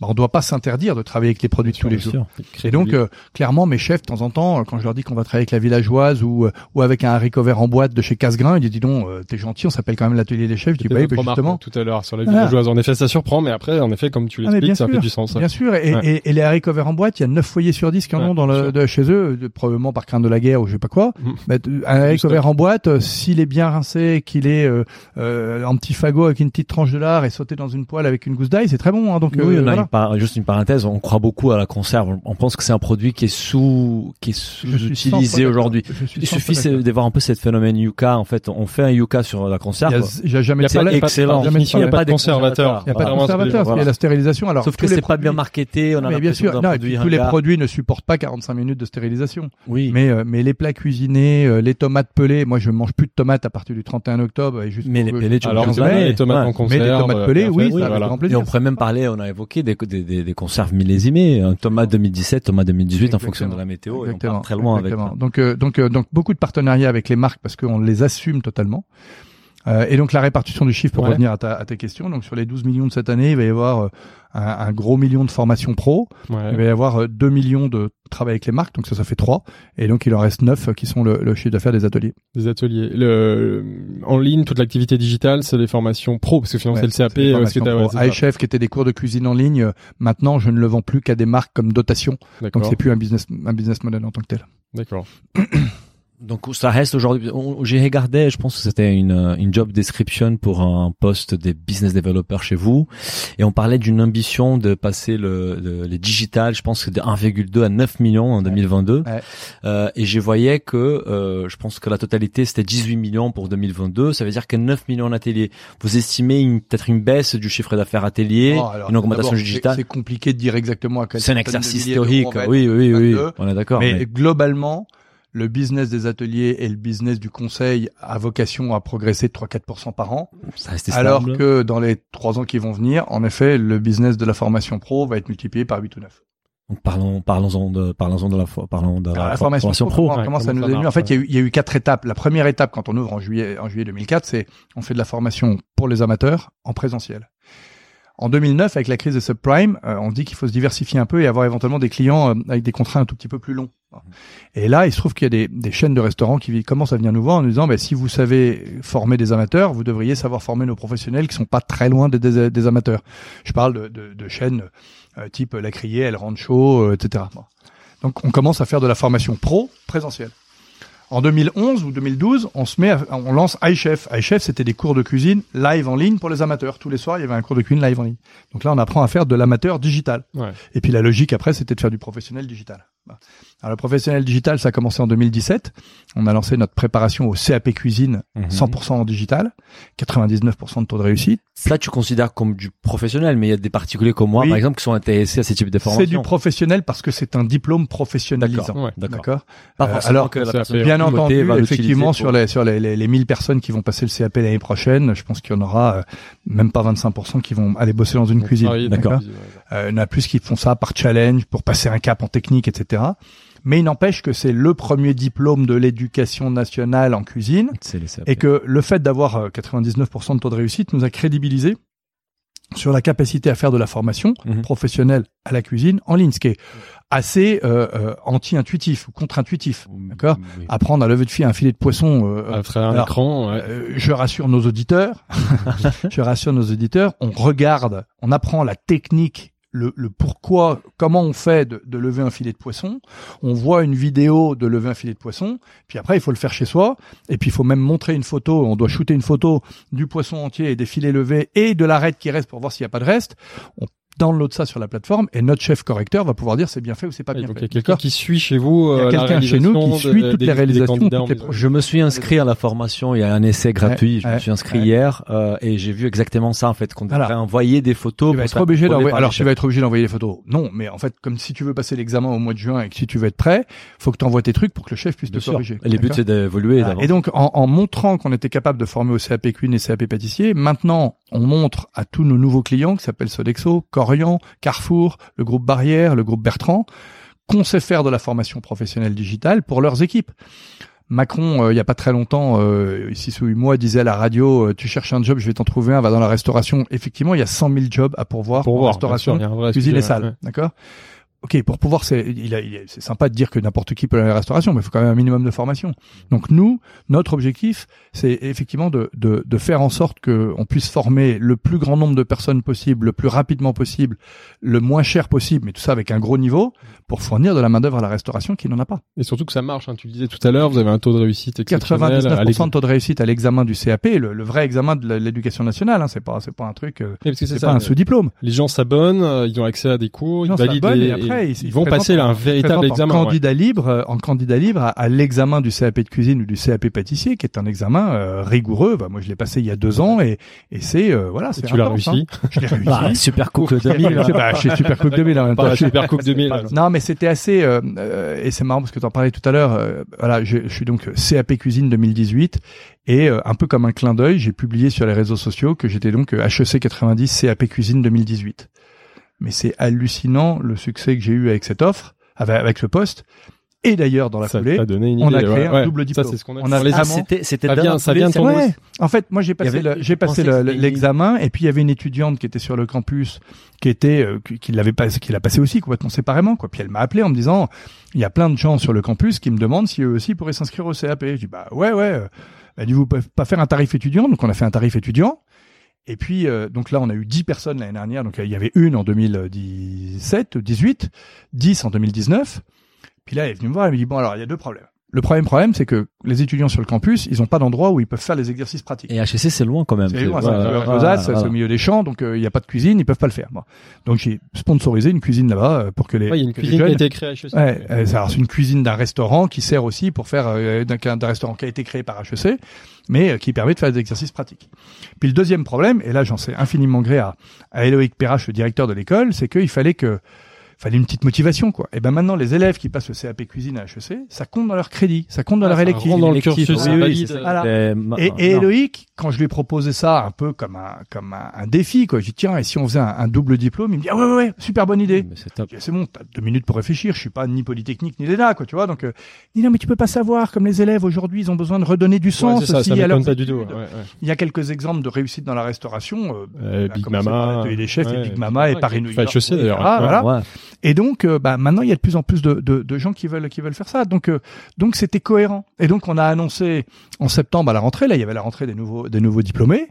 bah, on doit pas s'interdire de travailler avec les produits de tous les jours. Et donc, euh, clairement, mes chefs, de temps en temps, quand je leur dis qu'on va travailler avec la villageoise ou euh, ou avec un haricot vert en boîte de chez Casgrain, ils disent dis donc, euh, t'es gentil, on s'appelle quand même l'atelier des chefs. Je dis bah bah, justement. tout à l'heure sur la villageoise. En effet, ça surprend, mais après, en effet, comme tu Ah, l'expliques, ça fait sûr, du sens. Bien sûr, et, Ouais. et, et les haricots verts en boîte, il y a 9 foyers sur 10 qui en ont dans le, de, chez eux, de- probablement par crainte de la guerre ou je sais pas quoi. Mhm. Mais, euh, un haricot vert en boîte, s'il est bien rincé, qu'il est euh, euh, en petit fagot avec une petite tranche de lard et sauté dans une poêle avec une gousse d'ail, c'est très bon. Hein, donc, Oui, euh, voilà. Par- juste une parenthèse. On croit beaucoup à la conserve. On pense que c'est un produit qui est sous, qui est sous-utilisé aujourd'hui. Il suffit fois c'est d'accord. de voir un peu cette phénomène yucca. En fait, on fait un yucca sur la Il conserve. a, il y a jamais Il pas- excellent. Il y il y a pas de conservateur. Il n'y a pas de conservateur, qu'il y a la stérilisation. Alors, Sauf que c'est pas bien marketé. On a mais bien sûr, d'un non, et produit puis tous les produits ne supportent pas 45 minutes de stérilisation. Oui. Mais euh, mais les plats cuisinés, euh, les tomates pelées, moi je mange plus de tomates à partir du 31 octobre et juste Mais les pelées, tu Alors, les tomates en mais conserve. les tomates euh, pelées, bien oui, ça Et on pourrait même parler, on a évoqué des, des, des, des conserves millésimées, un tomate 2017, tomate 2018 en fonction de la météo. Et on Exactement, part très loin avec exactement. ça. Donc, euh, donc, euh, donc beaucoup de partenariats avec les marques parce qu'on les assume totalement. Euh, et donc la répartition du chiffre pour Ouais. revenir à ta, à ta question. Donc sur les 12 millions de cette année, il va y avoir euh, un, un gros million de formations pro. Ouais. Il va y avoir euh, 2 millions de travail avec les marques. Donc ça, ça fait 3. Et donc il en reste 9 qui sont le, le chiffre d'affaires des ateliers. Des ateliers. Le, en ligne, toute l'activité digitale, c'est les formations pro, parce que finalement, Ouais, c'est le CAP. euh, ce que iChef qui était des cours de cuisine en ligne. euh, Maintenant, je ne le vends plus qu'à des marques comme dotation. Donc c'est plus un business, un business model en tant que tel. D'accord. Donc ça reste aujourd'hui. J'ai regardé, je pense que c'était une, une job description pour un poste des business developers chez vous, et on parlait d'une ambition de passer le, le- les digital, je pense que de 1,2 à 9 millions en 2022. Ouais. Euh, et je voyais que, euh, je pense que la totalité c'était 18 millions pour 2022. Ça veut dire que 9 millions en atelier. Vous estimez une- peut-être une baisse du chiffre d'affaires atelier, Oh, alors, une augmentation digitale? C'est compliqué de dire exactement à quel C'est un exercice être Oui, oui, oui. 22. On est d'accord. Mais, mais- globalement, le business des ateliers et le business du conseil a vocation à progresser de 3-4% par an. ça restait Alors stable. que dans les trois ans qui vont venir, en effet, le business de la formation pro va être multiplié par 8 ou 9. Donc parlons, parlons-en de, parlons de la, parlons de la, Alors, la for- formation, pro, comment, ouais, comment ça nous ça est venu? En fait, il y, a eu- il y a eu quatre étapes. La première étape, quand on ouvre en juillet, en juillet 2004, c'est on fait de la formation pour les amateurs en présentiel. En 2009, avec la crise des subprimes, euh, on dit qu'il faut se diversifier un peu et avoir éventuellement des clients euh, avec des contrats un tout petit peu plus longs. Et là, il se trouve qu'il y a des, des chaînes de restaurants qui commencent à venir nous voir en nous disant, bah, si vous savez former des amateurs, vous devriez savoir former nos professionnels qui sont pas très loin des, des- des amateurs. Je parle de, de- de chaînes euh, type La Criée, El Rancho, etc. Bon. Donc, on commence à faire de la formation pro présentielle. En 2011 ou 2012, on se met, à- on lance iChef. iChef, c'était des cours de cuisine live en ligne pour les amateurs. Tous les soirs, il y avait un cours de cuisine live en ligne. Donc là, on apprend à faire de l'amateur digital. Ouais. Et puis la logique après, c'était de faire du professionnel digital. Alors, le professionnel digital, ça a commencé en 2017. On a lancé notre préparation au CAP cuisine Mhm. 100% en digital, 99% de taux de réussite. Ça, tu considères comme du professionnel, mais il y a des particuliers comme moi, Oui. par exemple, qui sont intéressés à ce type de formation. C'est du professionnel parce que c'est un diplôme professionnalisant. Ouais. D'accord. Euh, forcément alors, que la Bien entendu, va effectivement, pour- sur les sur les, les, les 1000 personnes qui vont passer le CAP l'année prochaine, je pense qu'il y en aura euh, même pas 25% qui vont aller bosser dans une cuisine. D'accord. ouais. Euh, il y en a plus qui font ça par challenge, pour passer un cap en technique, etc. Mais il n'empêche que c'est le premier diplôme de l'éducation nationale en cuisine et que le fait d'avoir euh, 99% de taux de réussite nous a crédibilisé sur la capacité à faire de la formation Mhm. professionnelle à la cuisine en ligne, ce qui est assez euh, euh, anti-intuitif ou contre-intuitif. D'accord? Oui. Apprendre à lever de fil un filet de poisson. euh, À travers un écran, ouais. euh, je rassure nos auditeurs. je rassure nos auditeurs. On regarde, on apprend la technique, le, le pourquoi, comment on fait de, de lever un filet de poisson. On voit une vidéo de lever un filet de poisson. Puis après, il faut le faire chez soi. Et puis, il faut même montrer une photo. On doit shooter une photo du poisson entier et des filets levés et de l'arête qui reste pour voir s'il n'y a pas de reste. Download ça sur la plateforme et notre chef correcteur va pouvoir dire c'est bien fait ou c'est pas bien donc il fait. y a quelqu'un qui suit chez vous Il y a euh, la quelqu'un chez nous qui suit de- toutes des- les des réalisations, toutes les. Je me suis inscrit à la formation, il y a un essai gratuit, je me suis inscrit ouais. hier euh, et j'ai vu exactement ça en fait, qu'on Voilà. devrait envoyer des photos. Tu vas être obligé d'envoyer. Alors les tu vas être obligé d'envoyer les photos. Non, mais en fait, comme si tu veux passer l'examen au mois de juin et que si tu veux être prêt, faut que tu envoies tes trucs pour que le chef puisse Bien te sûr. corriger. Et le but D'accord c'est d'évoluer. et Voilà. donc, en, en montrant qu'on était capable de former au CAP cuisine et CAP pâtissier, maintenant, on montre à tous nos nouveaux clients qui s'appellent Sodexo, Corian, Carrefour, le groupe Barrière, le groupe Bertrand, qu'on sait faire de la formation professionnelle digitale pour leurs équipes. Macron, euh, il y a pas très longtemps, euh, six ou huit mois, disait à la radio euh, "Tu cherches un job, je vais t'en trouver un. Va dans la restauration." Effectivement, il y a 100 000 jobs à pourvoir Pour en voir, restauration, cuisine et salle, ouais. d'accord? Ok, pour pouvoir, c'est, il a, il a- c'est sympa de dire que n'importe qui peut aller à la restauration, mais il faut quand même un minimum de formation. Donc nous, notre objectif, c'est effectivement de, de, de faire en sorte que on puisse former le plus grand nombre de personnes possible, le plus rapidement possible, le moins cher possible, mais tout ça avec un gros niveau, pour fournir de la main d'œuvre à la restauration qui n'en a pas. Et surtout que ça marche. Hein. Tu le disais tout à l'heure, vous avez un taux de réussite exceptionnel. à 99% l'examen. de taux de réussite à l'examen du CAP, le, le vrai examen de l'éducation nationale. Hein, c'est pas, c'est pas un truc, euh, c'est pas un sous-diplôme. Les gens s'abonnent, euh, ils ont accès à des cours, ils valident après, ils- ils, vont passer là, un véritable examen. En ouais. candidat libre, euh, en candidat libre à, à l'examen du CAP de cuisine ou du CAP pâtissier, qui est un examen euh, rigoureux. Bah, moi, je l'ai passé il y a deux ans et, et c'est euh, voilà, Et c'est tu l'as réussi. hein. Je l'ai réussi. Ah, super cook 2000. Je sais pas, chez Super Coupe 2000 en même temps. Super Coupe 2000. Non, mais c'était assez euh, euh, et c'est marrant parce que tu en parlais tout à l'heure. euh, voilà, je, je suis donc CAP cuisine 2018 et euh, un peu comme un clin d'œil, j'ai publié sur les réseaux sociaux que j'étais donc HEC 90 CAP cuisine 2018. Mais c'est hallucinant le succès que j'ai eu avec cette offre, avec, ce poste. Et d'ailleurs, dans la Ça foulée, donné on a créé ouais, un ouais. double diplôme. Ça, c'est ce qu'on a On fait. a Pour les vraiment- C'était, c'était Ça vient- ça de ton. Ouais. En fait, moi j'ai passé avait- le, j'ai le- l'examen et puis il y avait une étudiante qui était sur le campus qui était euh, qui, qui l'avait passé qui l'a passé aussi complètement séparément quoi. Puis elle m'a appelé en me disant il y a plein de gens sur le campus qui me demandent si eux aussi pourraient s'inscrire au CAP. Je dis bah ouais ouais. Elle dit vous pouvez pas faire un tarif étudiant donc on a fait un tarif étudiant. Et puis euh, donc là on a eu 10 personnes l'année dernière donc il y avait une en 2017, 18, 10 en 2019. Puis là elle est venue me voir elle me dit bon alors il y a deux problèmes. Le premier problème, c'est que les étudiants sur le campus, ils n'ont pas d'endroit où ils peuvent faire les exercices pratiques. Et HEC, c'est loin quand même. C'est loin, c'est Voilà, voilà. au milieu des champs, donc euh, il n'y a pas de cuisine, ils peuvent pas le faire. Bon. Donc j'ai sponsorisé une cuisine là-bas euh, pour que les, Ouais, il y a une cuisine qui a été créée à HEC. Ouais, euh, c'est une cuisine d'un restaurant qui sert aussi pour faire euh, d'un d'un restaurant qui a été créé par HEC, mais euh, qui permet de faire des exercices pratiques. Puis le deuxième problème, et là j'en sais infiniment gré à, à Eloïc Perrache, le directeur de l'école, c'est qu'il fallait que fallait une petite motivation quoi. Et ben maintenant les élèves qui passent le CAP cuisine à HEC, ça compte dans leur crédit, ça compte dans Ah, leur ça électif. dans le cursus, oui, oui. Voilà. Et Et, et non. Quand je lui ai proposé ça un peu comme un comme un, un défi, quoi, j'ai dit tiens, et si on faisait un, un double diplôme, il me dit ah ouais ouais, ouais super bonne idée. Mais c'est bon, t'as deux minutes pour réfléchir. Je suis pas ni polytechnique ni l'ENA, quoi, tu vois. Donc, euh, il dit non, mais tu peux pas savoir. Comme les élèves aujourd'hui, ils ont besoin de redonner du sens c'est ça, aussi ça pas du tout. études. ouais, ouais. Il y a quelques exemples de réussite dans la restauration. euh, Euh, Big Mama. chefs et ouais, Big Mama et ouais, Paris New York. D'ailleurs. Et donc, euh, bah, maintenant, il y a de plus en plus de, de, de gens qui veulent qui veulent faire ça. Donc, euh, donc c'était cohérent. Et donc, on a annoncé en septembre à la rentrée. Là, il y avait la rentrée des nouveaux des nouveaux diplômés.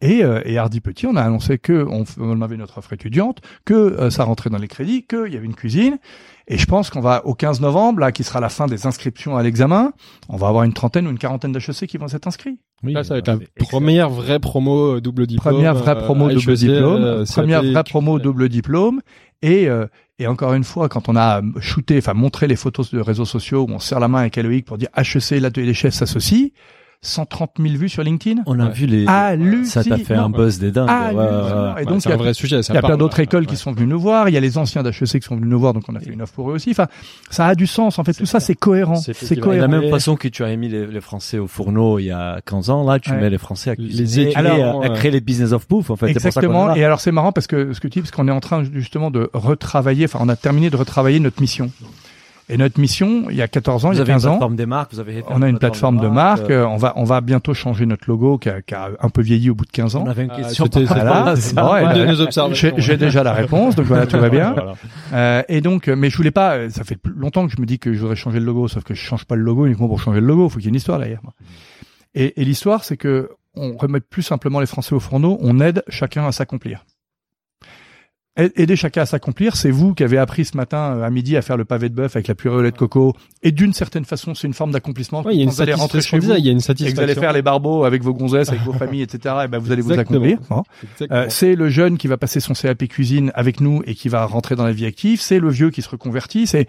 Et, euh, et Hardy Petit, on a annoncé que on, on avait notre offre étudiante, que euh, ça rentrait dans les crédits, qu'il y avait une cuisine. Et je pense qu'on va au 15 novembre, là, qui sera la fin des inscriptions à l'examen, on va avoir une trentaine ou une quarantaine d'HEC qui vont s'être inscrits. Oui, Là, ça va être la c'est excellent. première vraie promo euh, double diplôme. Première vraie euh, promo HEC, double diplôme, euh, première vraie promo double diplôme, Et, euh, et encore une fois, quand on a shooté, enfin montré les photos de réseaux sociaux où on serre la main avec Eloïc pour dire HEC, l'atelier des chefs s'associe, 130 000 vues sur LinkedIn. On a Ouais. vu les. Hallucinant. Ça t'a fait un buzz des dingues. Ah, ouais, ouais, hallucinant. ouais. Et donc, c'est il y un a- vrai sujet. Il y a plein d'autres écoles qui sont venues nous voir. Il y a les anciens d'HEC qui sont venus nous voir, donc on a fait une offre pour eux aussi. Enfin, ça a du sens. En fait, tout ça, c'est cohérent. C'est effectivement- De la cohérent. même façon que tu as mis les, les Français au fourneau il y a 15 ans, là, tu Ouais. mets les Français à Les cuisiner et étudiants, à, à ouais. créer les business of bouffe, en fait. Pour ça Exactement. Et alors c'est marrant parce que ce que tu dis, parce qu'on est en train justement de retravailler. Enfin, on a terminé de retravailler notre mission. Et notre mission, il y a 14 ans, Vous il y a avez une 15 ans, plateforme des marques, vous avez on a une plateforme de marque. euh, euh, On va, on va bientôt changer notre logo qui a, qui a un peu vieilli au bout de 15 ans. On avait une Ah, question. c'était- par c'était- rapport à Voilà, observations. J'ai j'ai déjà la réponse, donc voilà, tout va bien. Voilà. Euh, et donc, euh, mais je voulais pas. euh, Ça fait longtemps que je me dis que je voudrais changer le logo, sauf que je change pas le logo uniquement pour changer le logo. Il faut qu'il y ait une histoire derrière. Et, et l'histoire, c'est que on remet plus simplement les Français au fourneau. On aide chacun à s'accomplir. Aider chacun à s'accomplir, c'est vous qui avez appris ce matin euh, à midi à faire le pavé de bœuf avec la purée au lait de coco. Et d'une certaine façon, c'est une forme d'accomplissement. Ouais, il y a une Quand vous allez rentrer satisfaction. chez vous, Il y a une et que vous allez satisfaction. faire les barbeaux avec vos gonzesses, avec vos familles, etc. Et ben vous allez vous accomplir. Exactement. Euh, c'est le jeune qui va passer son CAP cuisine avec nous et qui va rentrer dans la vie active. C'est le vieux qui se reconvertit. C'est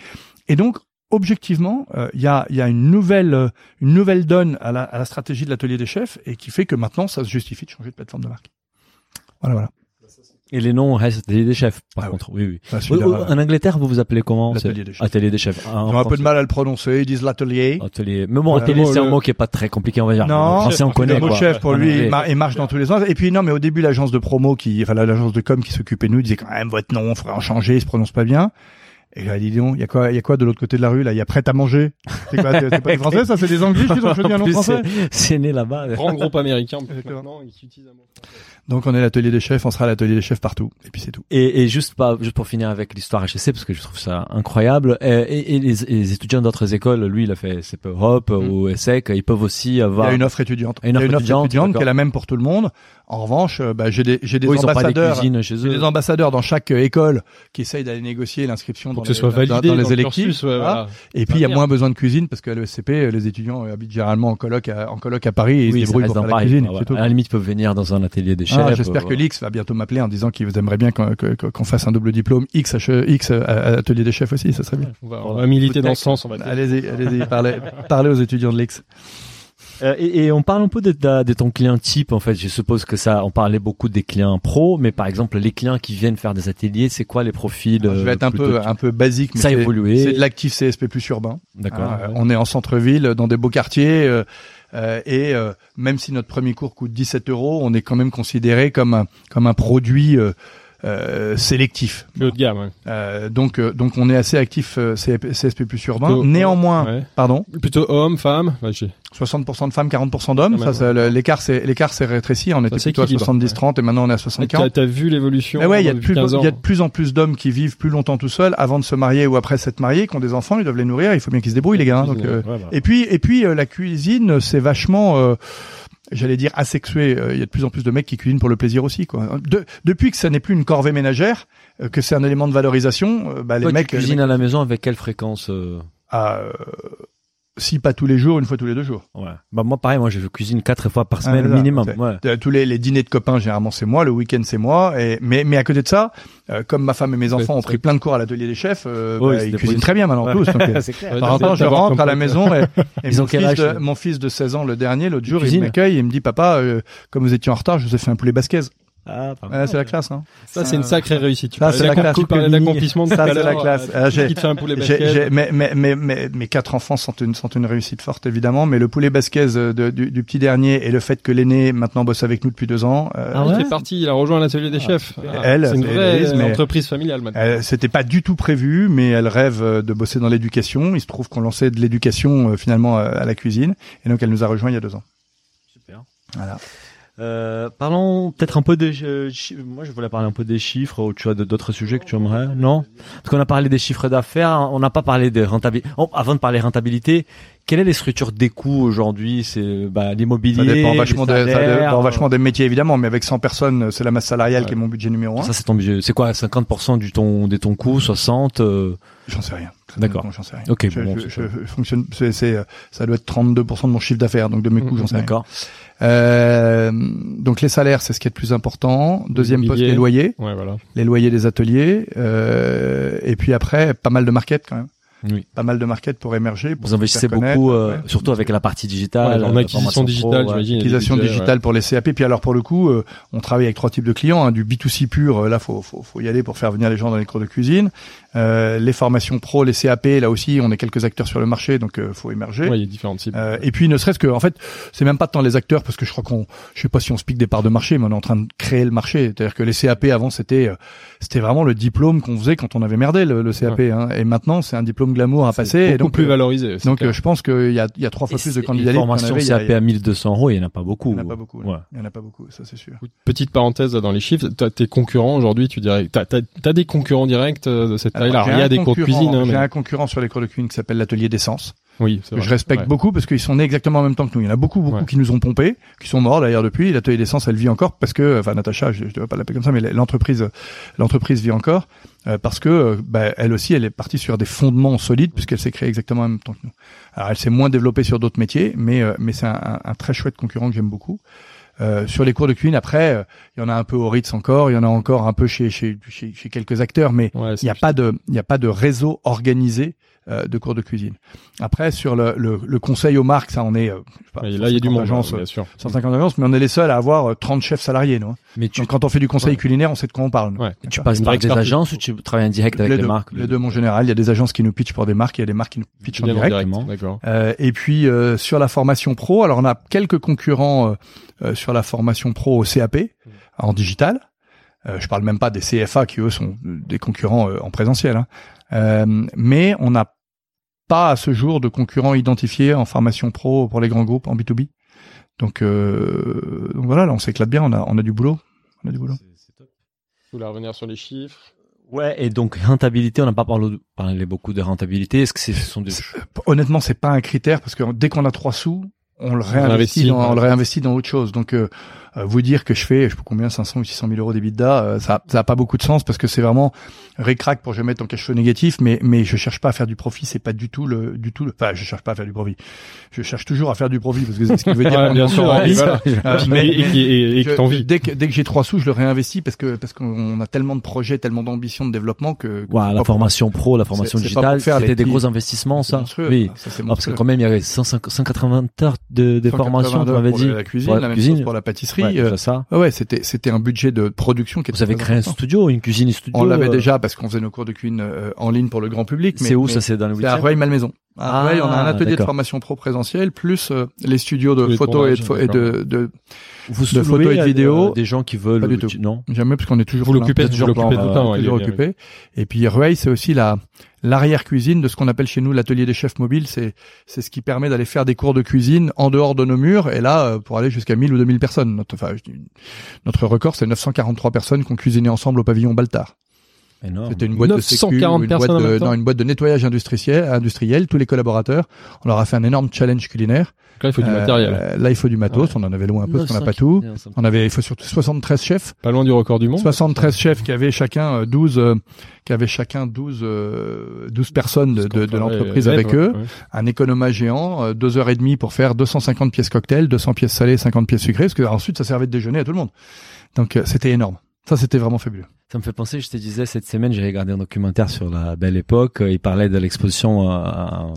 et donc objectivement, euh, il y a, il y a une nouvelle euh, une nouvelle donne à la, à la stratégie de l'atelier des chefs et qui fait que maintenant ça se justifie de changer de plateforme de marque. Voilà, voilà. Et les noms restent des, des chefs, par Ah contre. Oui, oui. Euh, En Angleterre, vous vous appelez comment L'atelier des chefs. Atelier des chefs. ils ont un peu de mal à le prononcer. Ils disent l'atelier. Atelier. Mais bon, atelier, c'est un mot, qui est pas très compliqué, on va dire. Non, En français, on connaît, le mot quoi. chef pour lui il mar- il marche dans tous les sens. Et puis non, mais au début l'agence de promo qui, enfin l'agence de com qui s'occupait de nous disait quand même votre nom, il faudrait en changer, il se prononce pas bien. Et j'ai dit il y a quoi, il y a quoi de l'autre côté de la rue là? Il y a prêt à manger. C'est quoi C'est pas des Français, ça? C'est des Anglais qui ont choisi un nom français? c'est- né là-bas. Grand groupe américain. Maintenant, ils utilisent un mot. Donc on est l'atelier des chefs, on sera l'atelier des chefs partout. Et puis c'est tout. Et, et juste pas, juste pour finir avec l'histoire HEC parce que je trouve ça incroyable. Et, et- et les, les étudiants d'autres écoles, lui, il a fait CP Hop Mm. ou ESSEC, ils peuvent aussi Il y avoir. a une offre étudiante. Une Il y a offre une offre étudiante, étudiante qui est la même pour tout le monde. En revanche, euh, bah, j'ai des, j'ai des ils des ambassadeurs. cuisines chez eux. des ambassadeurs dans chaque euh, école qui essayent d'aller négocier l'inscription dans, Pour que ce les- soit dans- validé dans les le électifs. cursus, ouais, Voilà. voilà. Et puis il y a moins besoin de cuisine parce qu'à l'ESCP, euh, les étudiants habitent généralement en coloc à, en coloc à Paris et ils Oui, se ça débrouillent pour faire la Paris. cuisine. À la limite, ils peuvent venir dans un atelier des chefs. Ah, J'espère euh, que l'X va bientôt m'appeler en disant qu'il aimerait bien qu'on fasse un double diplôme X, H- X atelier des chefs aussi, ça serait bien. On va, on va militer dans ce sens, on va dire. Allez-y, allez-y, parlez, parlez aux étudiants de l'X. Euh, et, et on parle un peu de, ta- de ton client type en fait. Je suppose que ça, on parlait beaucoup des clients pro, mais par exemple les clients qui viennent faire des ateliers, c'est quoi les profils Je vais euh, être un peu, un peu basique, mais Ça a c'est- évolué. c'est de l'actif CSP plus urbain. D'accord. Hein, euh, On est en centre-ville, dans des beaux quartiers, euh, euh, et euh, même si notre premier cours coûte 17 euros, on est quand même considéré comme un, comme un produit euh, sélectif. Plus haut de gamme. ouais. Euh, donc, euh, donc on est assez actif euh, CSP, plus urbain. Plutôt- Néanmoins, Ouais. pardon, Plutôt homme, femme. Ouais, j'ai- 60% de femmes, 40% d'hommes. Ça, ça, l'écart, c'est l'écart, s'est rétréci. On était plutôt à équilibre, 70-30 et maintenant on est à Ah, 60-40. T'as vu l'évolution Mais ouais, il y a de depuis plus, 15 ans. il y a de plus en plus d'hommes qui vivent plus longtemps tout seuls avant de se marier ou après s'être mariés, qui ont des enfants, ils doivent les nourrir. Il faut bien qu'ils se débrouillent, les gars. hein, donc, euh, bah. et puis, et puis euh, la cuisine, c'est vachement, euh, j'allais dire asexué. Euh, Il y a de plus en plus de mecs qui cuisinent pour le plaisir aussi. Quoi. De- depuis que ça n'est plus une corvée ménagère, euh, que c'est un élément de valorisation, euh, bah, les Toi, mecs, tu les cuisines mecs- à la maison avec quelle fréquence euh, ah, euh, si pas tous les jours, une fois tous les deux jours. Ouais. Bah moi pareil, moi je cuisine quatre fois par Ah, semaine minimum. Ouais. Tous les, les dîners de copains, généralement, c'est moi. Le week-end, c'est moi. Et, mais, mais à côté de ça, euh, comme ma femme et mes enfants ont pris plein de cours à l'atelier des chefs, euh, Oui, bah, ils cuisinent très bien maintenant Ouais. tous. Donc, euh, clair. Temps temps, je rentre à la maison et, et Ils mon, ont fils âge, de, mon fils de 16 ans, le dernier, l'autre jour, il m'accueille et il me dit, papa, euh, comme vous étiez en retard, je vous ai fait un poulet basquez. Ah, pas c'est la classe. Hein. Ça, c'est une sacrée réussite. Ça, c'est la classe. Tu parlais d'accomplissement de Ça, c'est la classe. euh, Ah, j'ai- Qui te fait un poulet J'ai- j'ai- mais, mais, mais, mais, mes quatre enfants sont une, sont une réussite forte, évidemment. Mais le poulet basquez euh, de- du, du petit dernier et le fait que l'aîné maintenant bosse avec nous depuis deux ans, euh, Ah Il fait partie, il a rejoint l'atelier des chefs. Ah, Elle, c'est une c'est vraie Élise, mais- entreprise familiale maintenant. Euh, C'était pas du tout prévu, mais elle rêve euh, de bosser dans l'éducation. Il se trouve qu'on lançait de l'éducation euh, finalement euh, à la cuisine, et donc elle nous a rejoint il y a deux ans. Super. Voilà. Euh, parlons peut-être un peu des euh, moi je voulais parler un peu des chiffres ou tu as d'autres sujets que tu aimerais non? Parce qu'on a parlé des chiffres d'affaires on n'a pas parlé de rentabilité avant de parler rentabilité quelle est les structures des coûts aujourd'hui? C'est bah, l'immobilier, Ça dépend vachement, des, ça dépend vachement des métiers évidemment, mais avec 100 personnes, c'est la masse salariale Ouais. qui est mon budget numéro un. Ça, c'est ton budget. C'est quoi 50% du ton, de ton coût 60 euh, J'en sais rien. D'accord. J'en sais rien. Ok, Je, bon, je- je- je fonctionne, c'est, c'est, ça doit être 32% de mon chiffre d'affaires, donc de mes coûts, Mhm, j'en sais rien. D'accord. Euh, donc les salaires, c'est ce qui est le plus important. Deuxième poste, les loyers, Ouais, voilà. les loyers des ateliers, euh, et puis après, pas mal de market quand même. Oui. Pas mal de market pour émerger. Pour Vous se investissez beaucoup, euh, ouais. surtout avec la partie digitale. Ouais, en acquisition digitale, j'imagine. il y a des Utilisation budgets, digitale pour les CAP. Puis alors pour le coup, euh, on travaille avec trois types de clients. hein, du B2C pur, euh, là faut, faut faut y aller pour faire venir les gens dans les cours de cuisine. Euh, les formations pro, les CAP, là aussi on est quelques acteurs sur le marché, donc euh, faut émerger. Ouais, Ouais, il y a différentes cibles. Euh, et puis ne serait-ce que, en fait, c'est même pas tant les acteurs parce que je crois qu'on, je sais pas si on se pique des parts de marché, mais on est en train de créer le marché. C'est-à-dire que les CAP avant c'était, euh, c'était vraiment le diplôme qu'on faisait quand on avait merdé le, le CAP. Hein, et maintenant c'est un diplôme glamour à passer. Et donc, plus euh, valorisé. donc clair. euh, je pense qu'il y a, il y a trois fois Et plus de candidats en formation CAP à 1200 euros, il y en a pas beaucoup. il y en a pas beaucoup. Ouais. Il y en a pas beaucoup, ça c'est sûr. Petite parenthèse dans les chiffres, t'as tes concurrents aujourd'hui, tu dirais, t'as as, des concurrents directs euh, de cette taille-là? Il y a des cours de cuisine, hein, J'ai mais... un concurrent sur les cours de cuisine qui s'appelle l'atelier d'essence. Oui, que vrai. je respecte Ouais. beaucoup parce qu'ils sont nés exactement en même temps que nous. Il y en a beaucoup, beaucoup Ouais. qui nous ont pompés, qui sont morts d'ailleurs depuis. L'atelier d'essence, elle vit encore parce que, enfin, Natacha, je ne devrais pas l'appeler comme ça, mais l'entreprise, l'entreprise vit encore euh, parce que, euh, bah, elle aussi, elle est partie sur des fondements solides puisqu'elle s'est créée exactement en même temps que nous. Alors, elle s'est moins développée sur d'autres métiers, mais, euh, mais c'est un, un- un très chouette concurrent que j'aime beaucoup. Euh, sur les cours de cuisine, après, euh, il y en a un peu au Ritz encore, il y en a encore un peu chez, chez, chez, chez quelques acteurs, mais Ouais, il n'y a pas de, il n'y a pas de réseau organisé euh, de cours de cuisine. Après, sur le, le, le conseil aux marques, ça, on est, euh, je sais pas, là, il y a du 150 monde, agences, bien sûr. 150 agences, mais on est les seuls à avoir euh, 30 chefs salariés, nous. hein. Mais tu, Donc, quand on fait du conseil Ouais. culinaire, on sait de quoi on parle. Ouais. tu passes par des agences ou tu travailles en direct avec les les, deux, marques? les deux, mon général. Il y a des agences qui nous pitchent pour des marques, il y a des marques qui nous pitchent en direct. direct, D'accord. Euh, et puis euh, sur la formation pro, alors on a quelques concurrents euh, euh, sur la formation pro au CAP en digital. Euh, je parle même pas des CFA qui eux sont des concurrents euh, en présentiel. hein. Euh, mais on n'a pas à ce jour de concurrents identifiés en formation pro pour les grands groupes en B2B. Donc, euh, donc voilà, là on s'éclate bien, on a, on a du boulot. On a du boulot. Tu voulais revenir sur les chiffres Ouais, et donc rentabilité, on n'a pas parlé, parlé beaucoup de rentabilité. Est-ce que c'est- ce sont des C'est- Honnêtement, c'est pas un critère parce que dès qu'on a trois sous, on le réinvestit, réinvestit, dans, on le réinvestit dans autre chose. Donc, euh, vous dire que je fais, je sais pas combien, 500 ou 600 000 euros d'EBITDA, euh, ça, ça a pas beaucoup de sens parce que c'est vraiment récrac pour jamais mettre en cash flow négatif, mais mais je cherche pas à faire du profit, c'est pas du tout le du tout. Le, enfin, je cherche pas à faire du profit. Je cherche toujours à faire du profit parce que c'est ce qui veut dire bien sûr, encore en ouais, vie. voilà. Euh, Et- mais- et, et, et, et que je- t'en vis. dès que dès que j'ai trois sous, je le réinvestis parce que parce qu'on a tellement de projets, tellement d'ambitions de développement que, que Ouais, c'est la formation pro, la formation digitale, c'était des gros investissements, ça. Oui. c'est Ah, parce que quand même, il y avait 150 180 heures de, de 180 formation, tu m'avais dit. La cuisine, la même chose pour la pâtisserie. Ouais, euh, ça. ouais, c'était c'était un budget de production qui était Vous avez créé un studio, une cuisine studio. On l'avait euh, déjà parce qu'on faisait nos cours de cuisine euh, en ligne pour le grand public. mais- C'est où mais ça C'est dans le C'est à 8 Rueil-Malmaison. À Ah, Rueil, on a un atelier de formation pro présentiel plus euh, les studios de photos et de, et de, de Vous de photos et de à- vidéos. Des gens qui veulent. Pas du tout. Non. jamais parce qu'on est toujours Vous l'occupez, toujours plein, tout le euh, temps, toujours occupé. Et puis Rueil, c'est aussi la l'arrière cuisine de ce qu'on appelle chez nous l'atelier des chefs mobiles. C'est ce qui permet d'aller faire des cours de cuisine en dehors de nos murs et là euh, pour aller jusqu'à 1000 ou 2000 personnes. Notre enfin, notre record c'est 943 personnes qui ont cuisiné ensemble au pavillon Baltard. C'était une boîte de sécu, 940 une personnes boîte de, non, une boîte de nettoyage industriel, industriel, tous les collaborateurs. On leur a fait un énorme challenge culinaire. Donc Là, il faut du Euh, matériel. là, il faut du matos. On en avait loin un peu parce qu'on n'a pas tout. On avait, il faut surtout 73 chefs. Pas loin du record du monde. 73 chefs qui avaient chacun euh, 12, euh, qui avaient chacun 12, euh, 12 personnes de, de, de l'entreprise avec ouais, eux. ouais. Un économat géant, euh, deux heures et demie pour faire 250 pièces cocktail, 200 pièces salées, 50 pièces sucrées, parce que ensuite ça servait de déjeuner à tout le monde. Donc euh, c'était énorme. Ça c'était vraiment fabuleux. Ça me fait penser, je te disais, cette semaine, j'ai regardé un documentaire sur la belle époque. euh, Il parlait de l'exposition euh,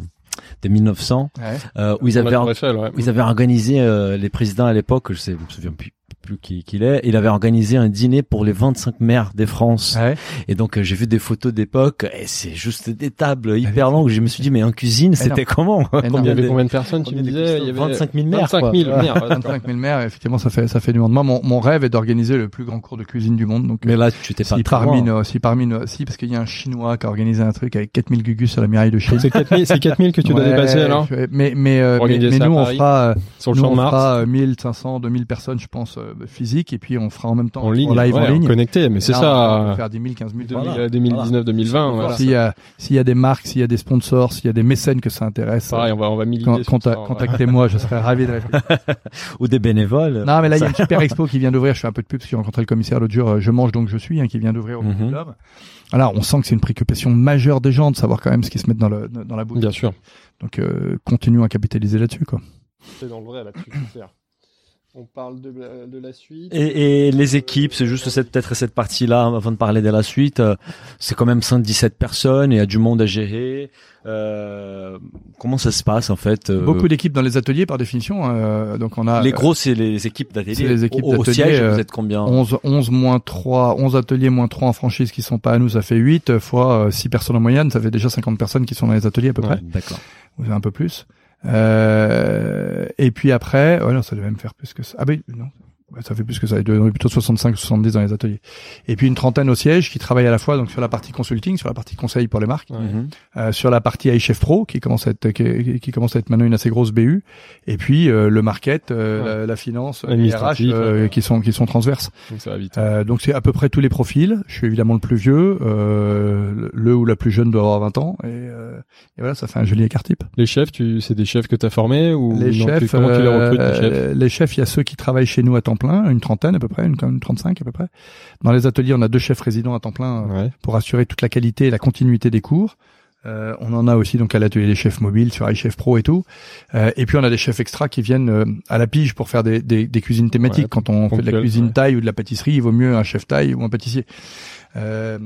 de 1900, euh, où ils avaient, ouais. où ils avaient organisé, euh, les présidents à l'époque, je sais, je me souviens plus, plus qui, qui il est, il avait organisé un dîner pour les 25 maires des France. Ouais. Et donc, euh, j'ai vu des photos d'époque, et c'est juste des tables hyper longues. Je me suis dit, mais en cuisine, c'était comment? Énorme. Il y avait combien de personnes Tu me combien disais, il y avait 25 000 maires, 25 quoi. 000 maires. ouais, d'accord. 25 000 maires, effectivement, ça fait ça fait du monde. Moi, mon, mon rêve est d'organiser le plus grand cours de cuisine du monde. Donc, Mais euh, là, tu t'es pas si parmi, loin. nos, si parmi nos, si parce qu'il y a un chinois qui a organisé un truc avec 4000 gugus sur la muraille de Chine. C'est 4000, c'est 4000 que tu dois Ouais, dépasser alors Mais mais euh, mais, mais à nous on Paris, fera euh, sur le champ de on Mars. fera euh, 1500 2000 personnes je pense euh, physique et puis on fera en même temps En ligne, live ouais, en ligne. connecté, mais c'est ça. On peut faire 10 000, 15 000. 2000, Voilà. 2019, 2020, voilà. S'il y a s'il y a des marques, s'il y a des sponsors, s'il y a des mécènes que ça intéresse, Pareil, on va, on va militer. conta- contactez-moi, je serais ravi de. Ou des bénévoles. Non, mais là, il y a une super expo qui vient d'ouvrir. Je fais un peu de pub parce que j'ai rencontré le commissaire l'autre jour. euh, Je mange donc je suis, hein, qui vient d'ouvrir au. Club. Alors, on sent que c'est une préoccupation majeure des gens de savoir quand même ce qui se met dans, le, dans la bouche. Bien sûr. Donc, euh, continuons à capitaliser là-dessus, quoi. C'est dans le vrai là-dessus. On parle de, la- de la suite. Et, et les équipes, c'est juste cette peut-être cette partie-là avant de parler de la suite. euh, C'est quand même 117 personnes et il y a du monde à gérer. Euh, comment ça se passe en fait euh, Beaucoup d'équipes dans les ateliers, par définition. donc, on a Les gros, c'est les équipes d'atelier. C'est les équipes Au- Au d'atelier, siège, vous êtes combien 11, 11 moins 3, 11 ateliers moins 3 en franchise qui sont pas à nous, ça fait 8 euh, fois euh, 6 personnes en moyenne, ça fait déjà 50 personnes qui sont dans les ateliers à peu Ouais. près, D'accord. ou un peu plus. Euh, et puis après, ouais, non, ça devait même faire plus que ça. Ah ben non, ça fait plus que ça, il plutôt 65 70 dans les ateliers. Et puis une trentaine au siège qui travaillent à la fois donc sur la partie consulting, sur la partie conseil pour les marques, euh, sur la partie iChef Pro qui commence à être qui, qui commence à être maintenant une assez grosse BU, et puis euh, le market, euh, Ouais. la, la finance, les RH euh, qui sont qui sont transverses. Donc ça va vite. Euh, donc c'est à peu près tous les profils. Je suis évidemment le plus vieux, euh, le- ou la plus jeune doit avoir 20 ans, et, euh, et voilà, ça fait un joli écart type. Les chefs, tu, c'est des chefs que tu as formés ou Les non, tu- chefs, comment tu les recrutes, les chefs? euh, les chefs, il y a ceux qui travaillent chez nous à temps plein, une trentaine à peu près, une, une 35 à peu près. Dans les ateliers, on a deux chefs résidents à temps plein euh, Ouais. pour assurer toute la qualité et la continuité des cours. Euh, on en a aussi donc à l'atelier des chefs mobiles sur iChef Pro et tout. Euh, et puis on a des chefs extra qui viennent euh, à la pige pour faire des, des, des cuisines thématiques. Ouais, Quand on fait de la cuisine ouais. taille ou de la pâtisserie, il vaut mieux un chef taille ou un pâtissier. Euh,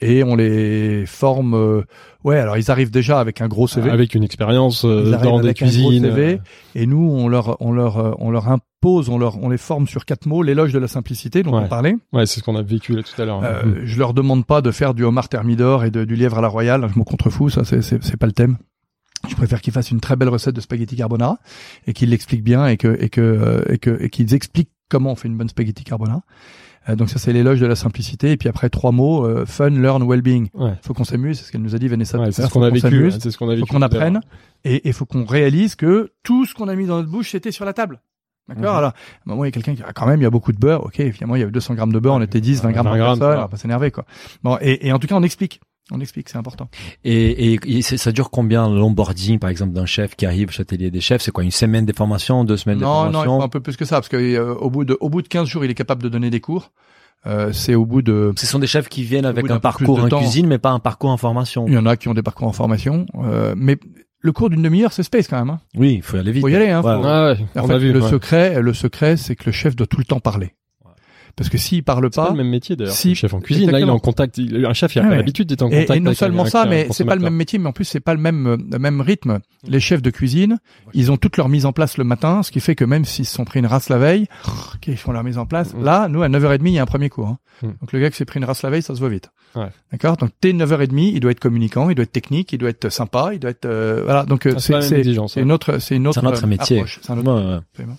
et on les forme. euh, ouais, alors ils arrivent déjà avec un gros CV. Avec une expérience euh, dans des cuisines. CV, et nous on leur on leur on leur impose, on leur on les forme sur quatre mots, l'éloge de la simplicité dont Ouais. on parlait. Ouais, c'est ce qu'on a vécu là tout à l'heure. Euh, Mm. Je leur demande pas de faire du homard thermidor et de, du lièvre à la royale, je m'en contrefous, ça c'est c'est c'est pas le thème. Je préfère qu'ils fassent une très belle recette de spaghetti carbonara et qu'ils l'expliquent bien et que et que et que et qu'ils expliquent comment on fait une bonne spaghetti carbonara. Euh, donc ça c'est l'éloge de la simplicité et puis après trois mots euh, fun, learn, well-being. Ouais. Faut qu'on s'amuse, c'est ce qu'elle nous a dit Vanessa. Ouais, à c'est ce qu'on a vécu. C'est ce qu'on a vécu. faut qu'on apprenne et il faut qu'on réalise que tout ce qu'on a mis dans notre bouche c'était sur la table. D'accord Mhm. Alors, à un moment, il y a quelqu'un qui dit, ah, quand même, il y a beaucoup de beurre. Ok, finalement, il y avait 200 grammes de beurre, on était 10, 20 grammes 20 par grammes, personne, on va pas s'énerver, quoi. Bon, et, et en tout cas, on explique. On explique, c'est important. Et, et, ça dure combien l'onboarding, par exemple, d'un chef qui arrive chez l'atelier des chefs? C'est quoi, une semaine de formation, deux semaines de Non, non, il formation? faut un peu plus que ça, parce que euh, au bout de, au bout de 15 jours, il est capable de donner des cours. Euh, c'est au bout de, Ce sont des chefs qui viennent Au avec un parcours de en temps. cuisine, mais pas un parcours en formation. il y en a qui ont des parcours en formation, euh, mais le cours d'une demi-heure, c'est space quand même. Hein. Oui, il faut y aller vite. Faut y aller, hein, Ouais, faut- ouais. Ah ouais, En on fait, a vu. le ouais. secret, le secret, c'est que le chef doit tout le temps parler. Parce que s'il parle C'est pas pas, le même métier d'ailleurs. Si, le chef en cuisine, là, il est en contact. il- Un chef, il a Ah ouais. l'habitude d'être en Et, contact. et non avec seulement un- ça, mais c'est pas le même métier, mais en plus c'est pas le même euh, le même rythme. Les chefs de cuisine, ils ont toute leur mise en place le matin, ce qui fait que même s'ils se sont pris une race la veille, ok, ils font leur mise en place. Mm. Là, nous à 9h30, il y a un premier cours. hein. Mm. Donc le gars qui s'est pris une race la veille, ça se voit vite. Ouais. D'accord? Donc dès 9h30, il doit être communicant, il doit être technique, il doit être sympa, il doit être euh, voilà. Donc euh, Ah, c'est une autre c'est une autre C'est un autre métier. approche. C'est un autre- Ouais, ouais. absolument.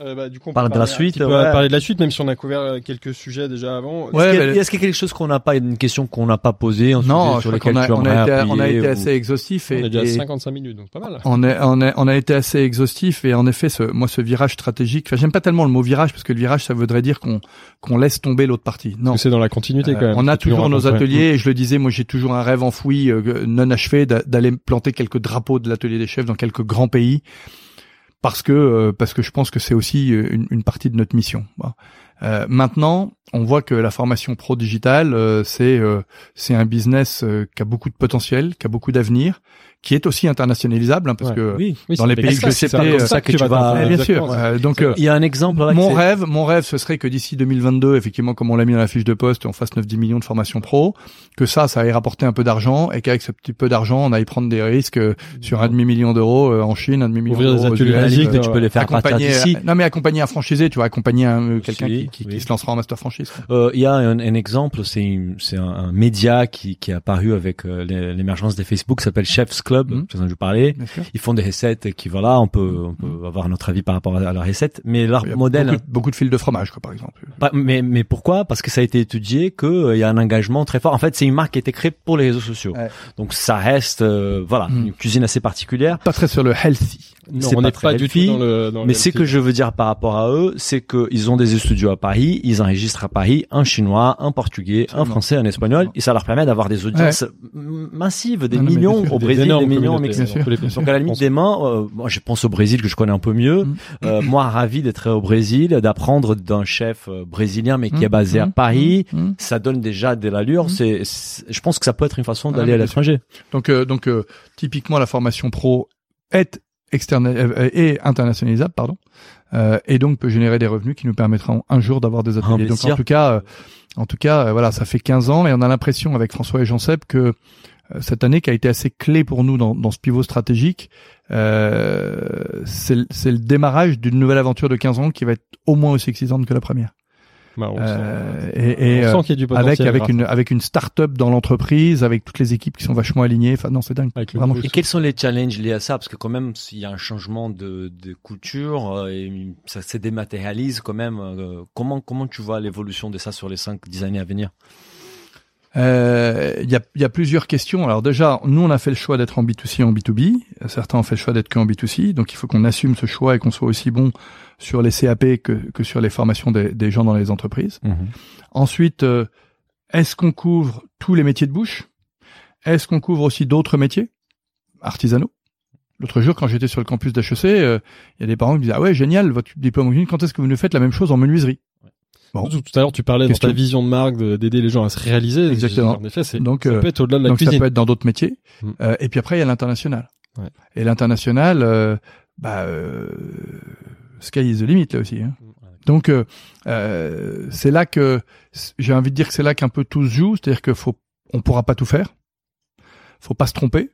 Euh, bah, du coup, on Parle peut de la suite, peu- ouais. parler de la suite, même si on a couvert euh, quelques sujets déjà avant. Ouais, Est-ce qu'il y a- mais- Est-ce qu'il y a quelque chose qu'on n'a pas, une question qu'on n'a pas posée, un Non, sur lequel qu'on a, tu on a été, on a été ou- assez exhaustif On et, est déjà à et- 55 minutes, donc pas mal. On, est, on, est, on a été assez exhaustif et en effet, ce, moi, ce virage stratégique, enfin, j'aime pas tellement le mot virage parce que le virage, ça voudrait dire qu'on qu'on laisse tomber l'autre partie. Non. C'est dans la continuité Euh, quand même. on a toujours nos ateliers et je le disais, moi, j'ai toujours un rêve enfoui, euh, non achevé, d'a- d'aller planter quelques drapeaux de l'atelier des chefs dans quelques grands pays parce que euh, parce que je pense que c'est aussi euh, une, partie de notre mission. Euh, maintenant, on voit que la formation pro digitale, euh, c'est c'est un business qui a beaucoup de potentiel, qui a beaucoup d'avenir, qui est aussi internationalisable, hein, parce Ouais. que Oui. Oui, dans les pays ça, que je c'est citais, avec euh, ça que tu vas vas- bien sûr. exactement. euh, donc euh, Il y a un exemple là. mon rêve, mon rêve, ce serait que d'ici 2022, effectivement, comme on l'a mis dans la fiche de poste, on fasse 9-10 millions de formations pro, que ça, ça aille rapporter un peu d'argent et qu'avec ce petit peu d'argent, on aille prendre des risques euh, sur un demi million d'euros euh, en Chine, un demi million Ouvrir des d'euros ateliers tu peux les faire partir accompagner, d'ici. non mais accompagner un franchisé, tu vois, accompagner un, quelqu'un Si. qui, qui, Oui. qui se lancera en master franchise. Euh, Il y a un, un exemple, c'est une- c'est un, un média qui, qui est apparu avec euh, l'é- l'émergence des Facebook, qui s'appelle Chef's Club. Parler. Bien sûr. Ils font des recettes qui, voilà, on peut, on peut avoir notre avis par rapport à, leurs recettes, mais leur Il y a modèle. beaucoup, de- beaucoup de fils de fromage, quoi, par exemple. Pas- mais, mais pourquoi? Parce que ça a été étudié que euh, y a un engagement très fort. En fait, c'est une marque qui a été créée pour les réseaux sociaux. Ouais. Donc ça reste, euh, voilà, Mhm. une cuisine assez particulière. Pas très sur le healthy. Non, C'est on n'est pas du tout dans le. Dans Mais ce que je veux dire par rapport à eux, c'est qu'ils ont des studios à Paris, ils enregistrent à Paris un chinois, un portugais, un français, un espagnol, et ça leur permet d'avoir des audiences massives, des Non, non, millions sûr. au Des Brésil, des énormes millions au Mexique. Les. Donc à la limite des mains, euh, moi je pense au Brésil que je connais un peu mieux. Mm. Euh, moi ravi d'être au Brésil, d'apprendre d'un chef euh, brésilien mais qui est Mm, basé à mm, Paris. mm, mm. Ça donne déjà de l'allure. Mm. C'est, je pense que ça peut être une façon Ah, d'aller mais à l'étranger. Donc, euh, donc euh, typiquement, la formation pro est externe euh, et internationalisable, pardon, euh, et donc peut générer des revenus qui nous permettront un jour d'avoir des ateliers. Donc, en tout cas, euh, en tout cas, euh, voilà, ça fait 15 ans et on a l'impression avec François et Jean-Seb que euh, cette année qui a été assez clé pour nous dans, dans ce pivot stratégique, euh, c'est le- c'est le démarrage d'une nouvelle aventure de 15 ans qui va être au moins aussi excitante que la première. Bah, on Euh, sent- et et, on euh, sent y a du potentiel. avec avec une avec une start-up dans l'entreprise, avec toutes les équipes qui sont vachement alignées. Enfin non, c'est dingue. Vraiment. Et quels sont les challenges liés à ça? Parce que quand même, s'il y a un changement de, de culture, euh, et ça se dématérialise quand même. euh, comment comment tu vois l'évolution de ça sur les 5-10 années à venir? Euh, Il y, a, y a plusieurs questions. Alors déjà, nous, on a fait le choix d'être en B2C et en B2B. Certains ont fait le choix d'être que en B2C. Donc, il faut qu'on assume ce choix et qu'on soit aussi bon sur les CAP que, que sur les formations des, des gens dans les entreprises. Ensuite, euh, est-ce qu'on couvre tous les métiers de bouche? Est-ce qu'on couvre aussi d'autres métiers? Artisanaux L'autre jour, quand j'étais sur le campus d'HEC, euh, il y a des parents qui me disaient « Ah ouais, génial, votre diplôme en cuisine, quand est-ce que vous nous faites la même chose en menuiserie ?» Bon. Tout, tout à l'heure, tu parlais dans Question. ta vision de marque de- d'aider les gens à se réaliser. Exactement. En effet, Donc, ça euh, peut être au-delà de la Donc ça cuisine. peut être dans d'autres métiers. Mm. Euh, et puis après il y a l'international. Ouais. Et l'international, euh, bah, euh, sky is the limit là aussi. Hein. Donc euh, euh, c'est là que j'ai envie de dire que c'est là qu'un peu tout se joue, c'est-à-dire que faut, on pourra pas tout faire, faut pas se tromper,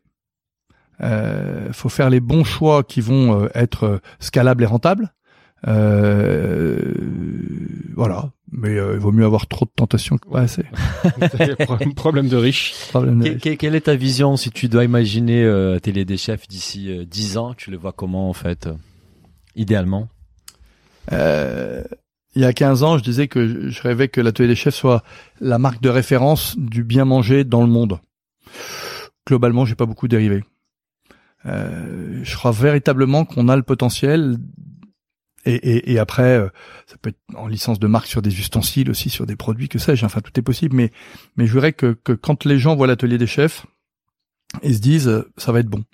euh, faut faire les bons choix qui vont être scalables et rentables. Euh, voilà, mais euh, il vaut mieux avoir trop de tentations que pas assez. Problème- de riche. Problème de- Que- que- Quelle est ta vision si tu dois imaginer euh, Atelier des chefs d'ici euh, 10 ans Tu le vois comment en fait euh, Idéalement? Euh, il y a 15 ans, je disais que je- je rêvais que l'atelier des chefs soit la marque de référence du bien manger dans le monde. Globalement, j'ai pas beaucoup dérivé. Euh, je crois véritablement qu'on a le potentiel. Et, et, et après, euh, ça peut être en licence de marque sur des ustensiles aussi, sur des produits, que sais-je. Enfin, tout est possible. Mais, mais je voudrais que, que quand les gens voient l'atelier des chefs, ils se disent, euh, ça va être bon.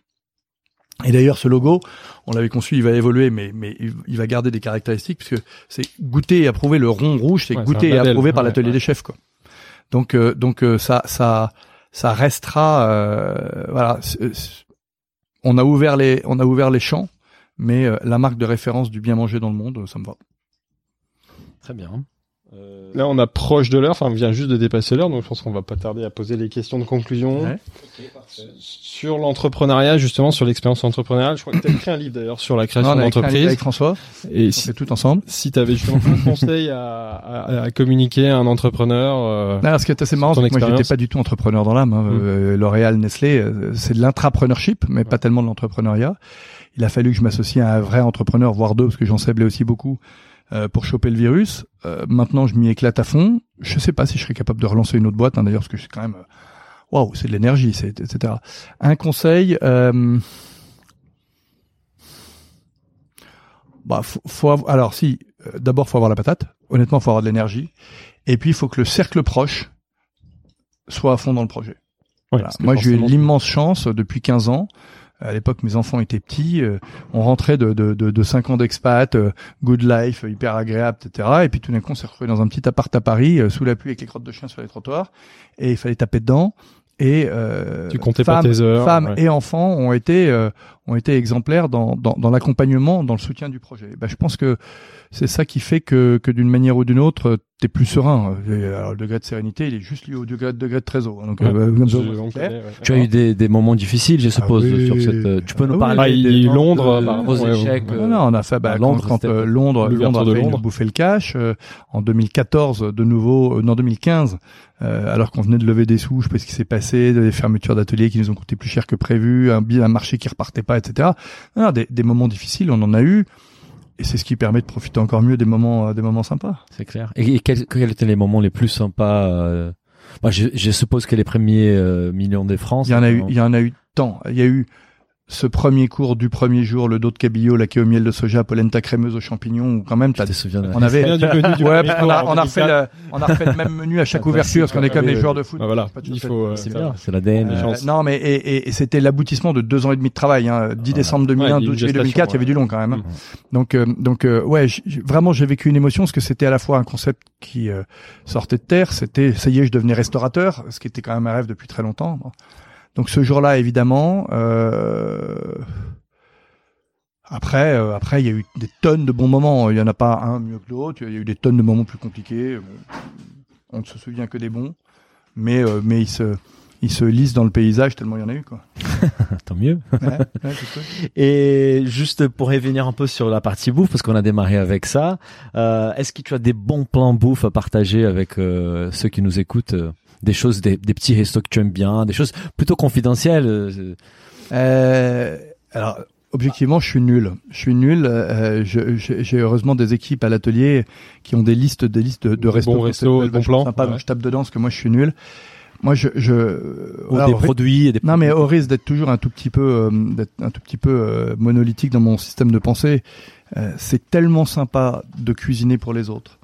Et d'ailleurs, ce logo, on l'avait conçu, il va évoluer, mais, mais il- va garder des caractéristiques, puisque c'est goûter et approuver le rond rouge, c'est Ouais, goûter et approuvé par Ouais, l'atelier ouais. des chefs, quoi. Donc, euh, donc euh, ça, ça, ça restera, euh, voilà. On a ouvert les, on a ouvert les champs, mais euh, la marque de référence du bien manger dans le monde, ça me va. Très bien. Euh, Là, on approche de l'heure. Enfin, on vient juste de dépasser l'heure, donc je pense qu'on va pas tarder à poser les questions de conclusion. Ouais. Sur l'entrepreneuriat, justement, sur l'expérience entrepreneuriale, je crois que tu as écrit un livre d'ailleurs sur la création d'entreprise. avec François, Et on si, fait tout ensemble. si tu avais justement un conseil à, à, à communiquer à un entrepreneur, euh, Non, ce qui est assez marrant, c'est que moi, j'étais pas du tout entrepreneur dans l'âme. Hein. Mm. Euh, L'Oréal, Nestlé, c'est de l'intrapreneurship, mais pas tellement de l'entrepreneuriat. Il a fallu que je m'associe à un vrai entrepreneur, voire deux, parce que j'en sablais aussi beaucoup, euh, pour choper le virus. Euh, maintenant, je m'y éclate à fond. Je sais pas si je serais capable de relancer une autre boîte, hein, d'ailleurs, parce que c'est quand même... euh, Waouh, c'est de l'énergie, c'est etc. Un conseil... Euh, bah, faut, faut avoir- alors si, euh, d'abord faut avoir la patate. Honnêtement, faut avoir de l'énergie. Et puis il faut que le cercle proche soit à fond dans le projet. ouais, Voilà. Moi, j'ai eu l'immense chance depuis 15 ans. À l'époque, mes enfants étaient petits. euh, on rentrait de, de, de, de 5 ans d'expat, euh, good life, hyper agréable, etc. Et puis tout d'un coup, on s'est retrouvé dans un petit appart à Paris, euh, sous la pluie avec les crottes de chien sur les trottoirs. Et il fallait taper dedans. Et euh, Tu comptais pas femmes, tes heures, femmes ouais. et enfants ont été euh, ont été exemplaires dans, dans, dans l'accompagnement, dans le soutien du projet. Ben, je pense que c'est ça qui fait que, que d'une manière ou d'une autre, t'es plus serein. Et alors, le degré de sérénité, il est juste lié au degré, degré de trésor. Donc, Ouais, euh, Je- ouais. Tu as eu des, des moments difficiles, je suppose, oui. sur cette. euh, Tu peux nous Ah parler Ah, des- Londres, de- apparemment, gros ouais, échecs. ouais. euh, Non, non, on a fait bah, quand, Londres, quand, euh, Londres, Londres de a fait Londres. bouffer le cash. euh, en 2014, de nouveau, euh, non 2015, euh, alors qu'on venait de lever des sous, je sais pas ce qui s'est passé, des fermetures d'ateliers qui nous ont coûté plus cher que prévu, un, un marché qui repartait pas, etc. Non, des, des moments difficiles, on en a eu. Et c'est ce qui permet de profiter encore mieux des moments, euh, des moments sympas. C'est clair. Et, et quels, quels étaient les moments les plus sympas euh... bah, je, je suppose que les premiers euh, millions des francs. Il y en a eu, il y en a eu tant. Il y a eu ce premier cours du premier jour, le dos de cabillaud, la queue au miel de soja, polenta crémeuse aux champignons, où quand même, t'as te souviens. de- on avait, Bien du menu du ouais, premier on a, on a refait 2004. le, on a refait le même menu à chaque Ah, ouverture, parce qu'on est comme les ouais. joueurs de foot. Ah, voilà, il faut. euh, C'est ça- bien, c'est l'ADN. Euh, non, mais et, et, et c'était l'aboutissement de deux ans et demi de travail. Hein. 10 décembre 2001, Ouais, il y a eu 12 une juillet gestation, 2004, il y avait du long quand même. hein. Mm. Donc, euh, donc euh, ouais, vraiment, j'ai vécu une émotion parce que c'était à la fois un concept qui euh, sortait de terre. C'était, ça y est, je devenais restaurateur, ce qui était quand même un rêve depuis très longtemps. Bon. Donc ce jour-là, évidemment. Euh... Après, euh, après, il y a eu des tonnes de bons moments. Il y en a pas un mieux que l'autre. Il y a eu des tonnes de moments plus compliqués. Bon, on ne se souvient que des bons, mais euh, mais ils se ils se lisent dans le paysage tellement il y en a eu quoi. Tant mieux. Ouais, ouais. Et juste pour revenir un peu sur la partie bouffe, parce qu'on a démarré avec ça, euh, est-ce que tu as des bons plans bouffe à partager avec euh, ceux qui nous écoutent Des choses, des, des petits restos que tu aimes bien, des choses plutôt confidentielles euh, Euh, alors, objectivement, je suis nul. Je suis nul. Euh, J'ai heureusement des équipes à l'atelier qui ont des listes, des listes de, de restos, plans, sympas, ouais. donc je tape dedans parce que moi, je suis nul. Moi, je, je ou des produits et des Non, mais au risque d'être toujours un tout petit peu, euh, d'être un tout petit peu euh, monolithique dans mon système de pensée, euh, c'est tellement sympa de cuisiner pour les autres,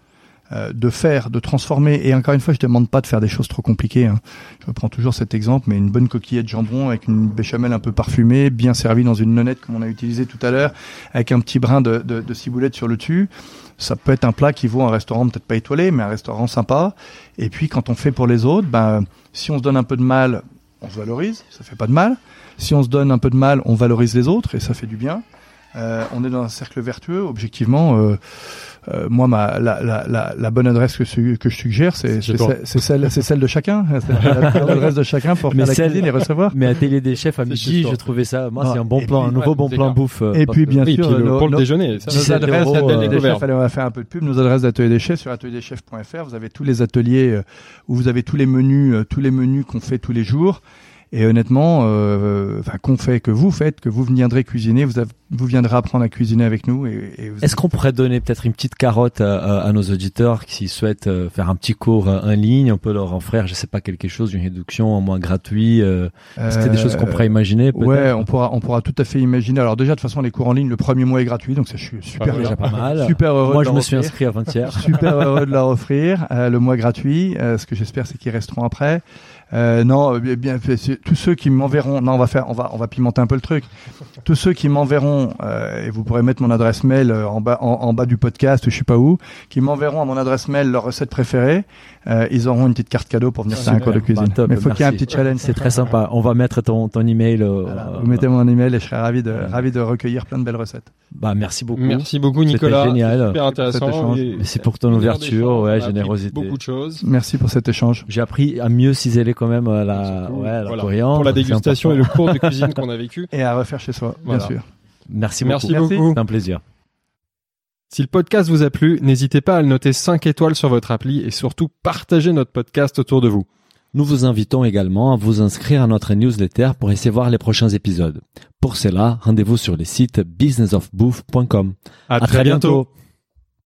euh, de faire, de transformer. Et encore une fois, je demande pas de faire des choses trop compliquées. hein. Je reprends toujours cet exemple, mais une bonne coquillette jambon avec une béchamel un peu parfumée, bien servie dans une nonnette comme on a utilisé tout à l'heure, avec un petit brin de, de, de ciboulette sur le dessus. Ça peut être un plat qui vaut un restaurant peut-être pas étoilé, mais un restaurant sympa. Et puis quand on fait pour les autres, ben si on se donne un peu de mal, on se valorise, ça fait pas de mal. Si on se donne un peu de mal, on valorise les autres et ça fait du bien. Euh, on est dans un cercle vertueux. Objectivement, euh, euh, moi, ma, la, la, la, la bonne adresse que, je suggère, c'est celle, c'est celle, de chacun. C'est la bonne adresse de chacun pour Mais faire la celle- cuisine et recevoir. Mais Atelier des chefs à midi, je trouvais ça, moi, Ah, c'est un bon plan, puis- un nouveau ouais, bon plan clair. bouffe. euh, Et puis, bien Oui, sûr, puis le- nos- pour le nos- déjeuner. ça, Nos 17 adresses d'atelier euh, des chefs, allez, on va faire un peu de pub. Nos adresses d'atelier des chefs sur atelierdeschefs.fr. Vous avez tous les ateliers euh, où vous avez tous les menus, tous les menus qu'on fait tous les jours. Et honnêtement, euh, enfin qu'on fait, que vous faites, que vous viendrez cuisiner, vous, vous viendrez apprendre à cuisiner avec nous. Et, et vous Est-ce qu'on pourrait donner peut-être une petite carotte à, à- à nos auditeurs qui souhaitent euh, faire un petit cours euh, en ligne On peut leur offrir, je sais pas, quelque chose, une réduction en moins gratuit. Euh, c'est des choses qu'on pourrait imaginer Ouais, on pourra, on pourra tout à fait imaginer. Alors déjà, de toute façon, les cours en ligne, le premier mois est gratuit, donc ça, je suis super, Ah, déjà pas mal. super heureux. Moi, de je me suis inscrit avant-hier. Super heureux de leur offrir euh, le mois gratuit. Euh, ce que j'espère, c'est qu'ils resteront après. Euh, non, euh, bien, tous ceux qui m'enverront. Non, on va faire, on va, on va pimenter un peu le truc. Tous ceux qui m'enverront, euh, et vous pourrez mettre mon adresse mail en bas, en, en bas du podcast, je sais pas où, qui m'enverront à mon adresse mail leur recette préférée, euh, ils auront une petite carte cadeau pour venir Ah, faire un super. cours de cuisine. Bah, top, Mais il faut qu'il y ait un petit challenge. C'est très sympa. On va mettre ton, ton email. euh, Voilà, euh, vous mettez mon email et je serai ravi de, ravi de recueillir plein de belles recettes. Bah, merci beaucoup. Merci beaucoup C'était Nicolas. génial. Super intéressant. Merci pour ton ouverture, ouais, générosité. Beaucoup de choses. Merci pour cet échange. J'ai appris à mieux ciseler quand même euh, la, ouais, la voilà, coriandre. Pour la dégustation et le cours de cuisine qu'on a vécu. Et à refaire chez soi, Voilà. bien sûr. Merci beaucoup. Merci beaucoup. C'est un plaisir. Si le podcast vous a plu, n'hésitez pas à le noter 5 étoiles sur votre appli et surtout partagez notre podcast autour de vous. Nous vous invitons également à vous inscrire à notre newsletter pour recevoir les prochains épisodes. Pour cela, rendez-vous sur le site businessofbooth.com. À, À très bientôt.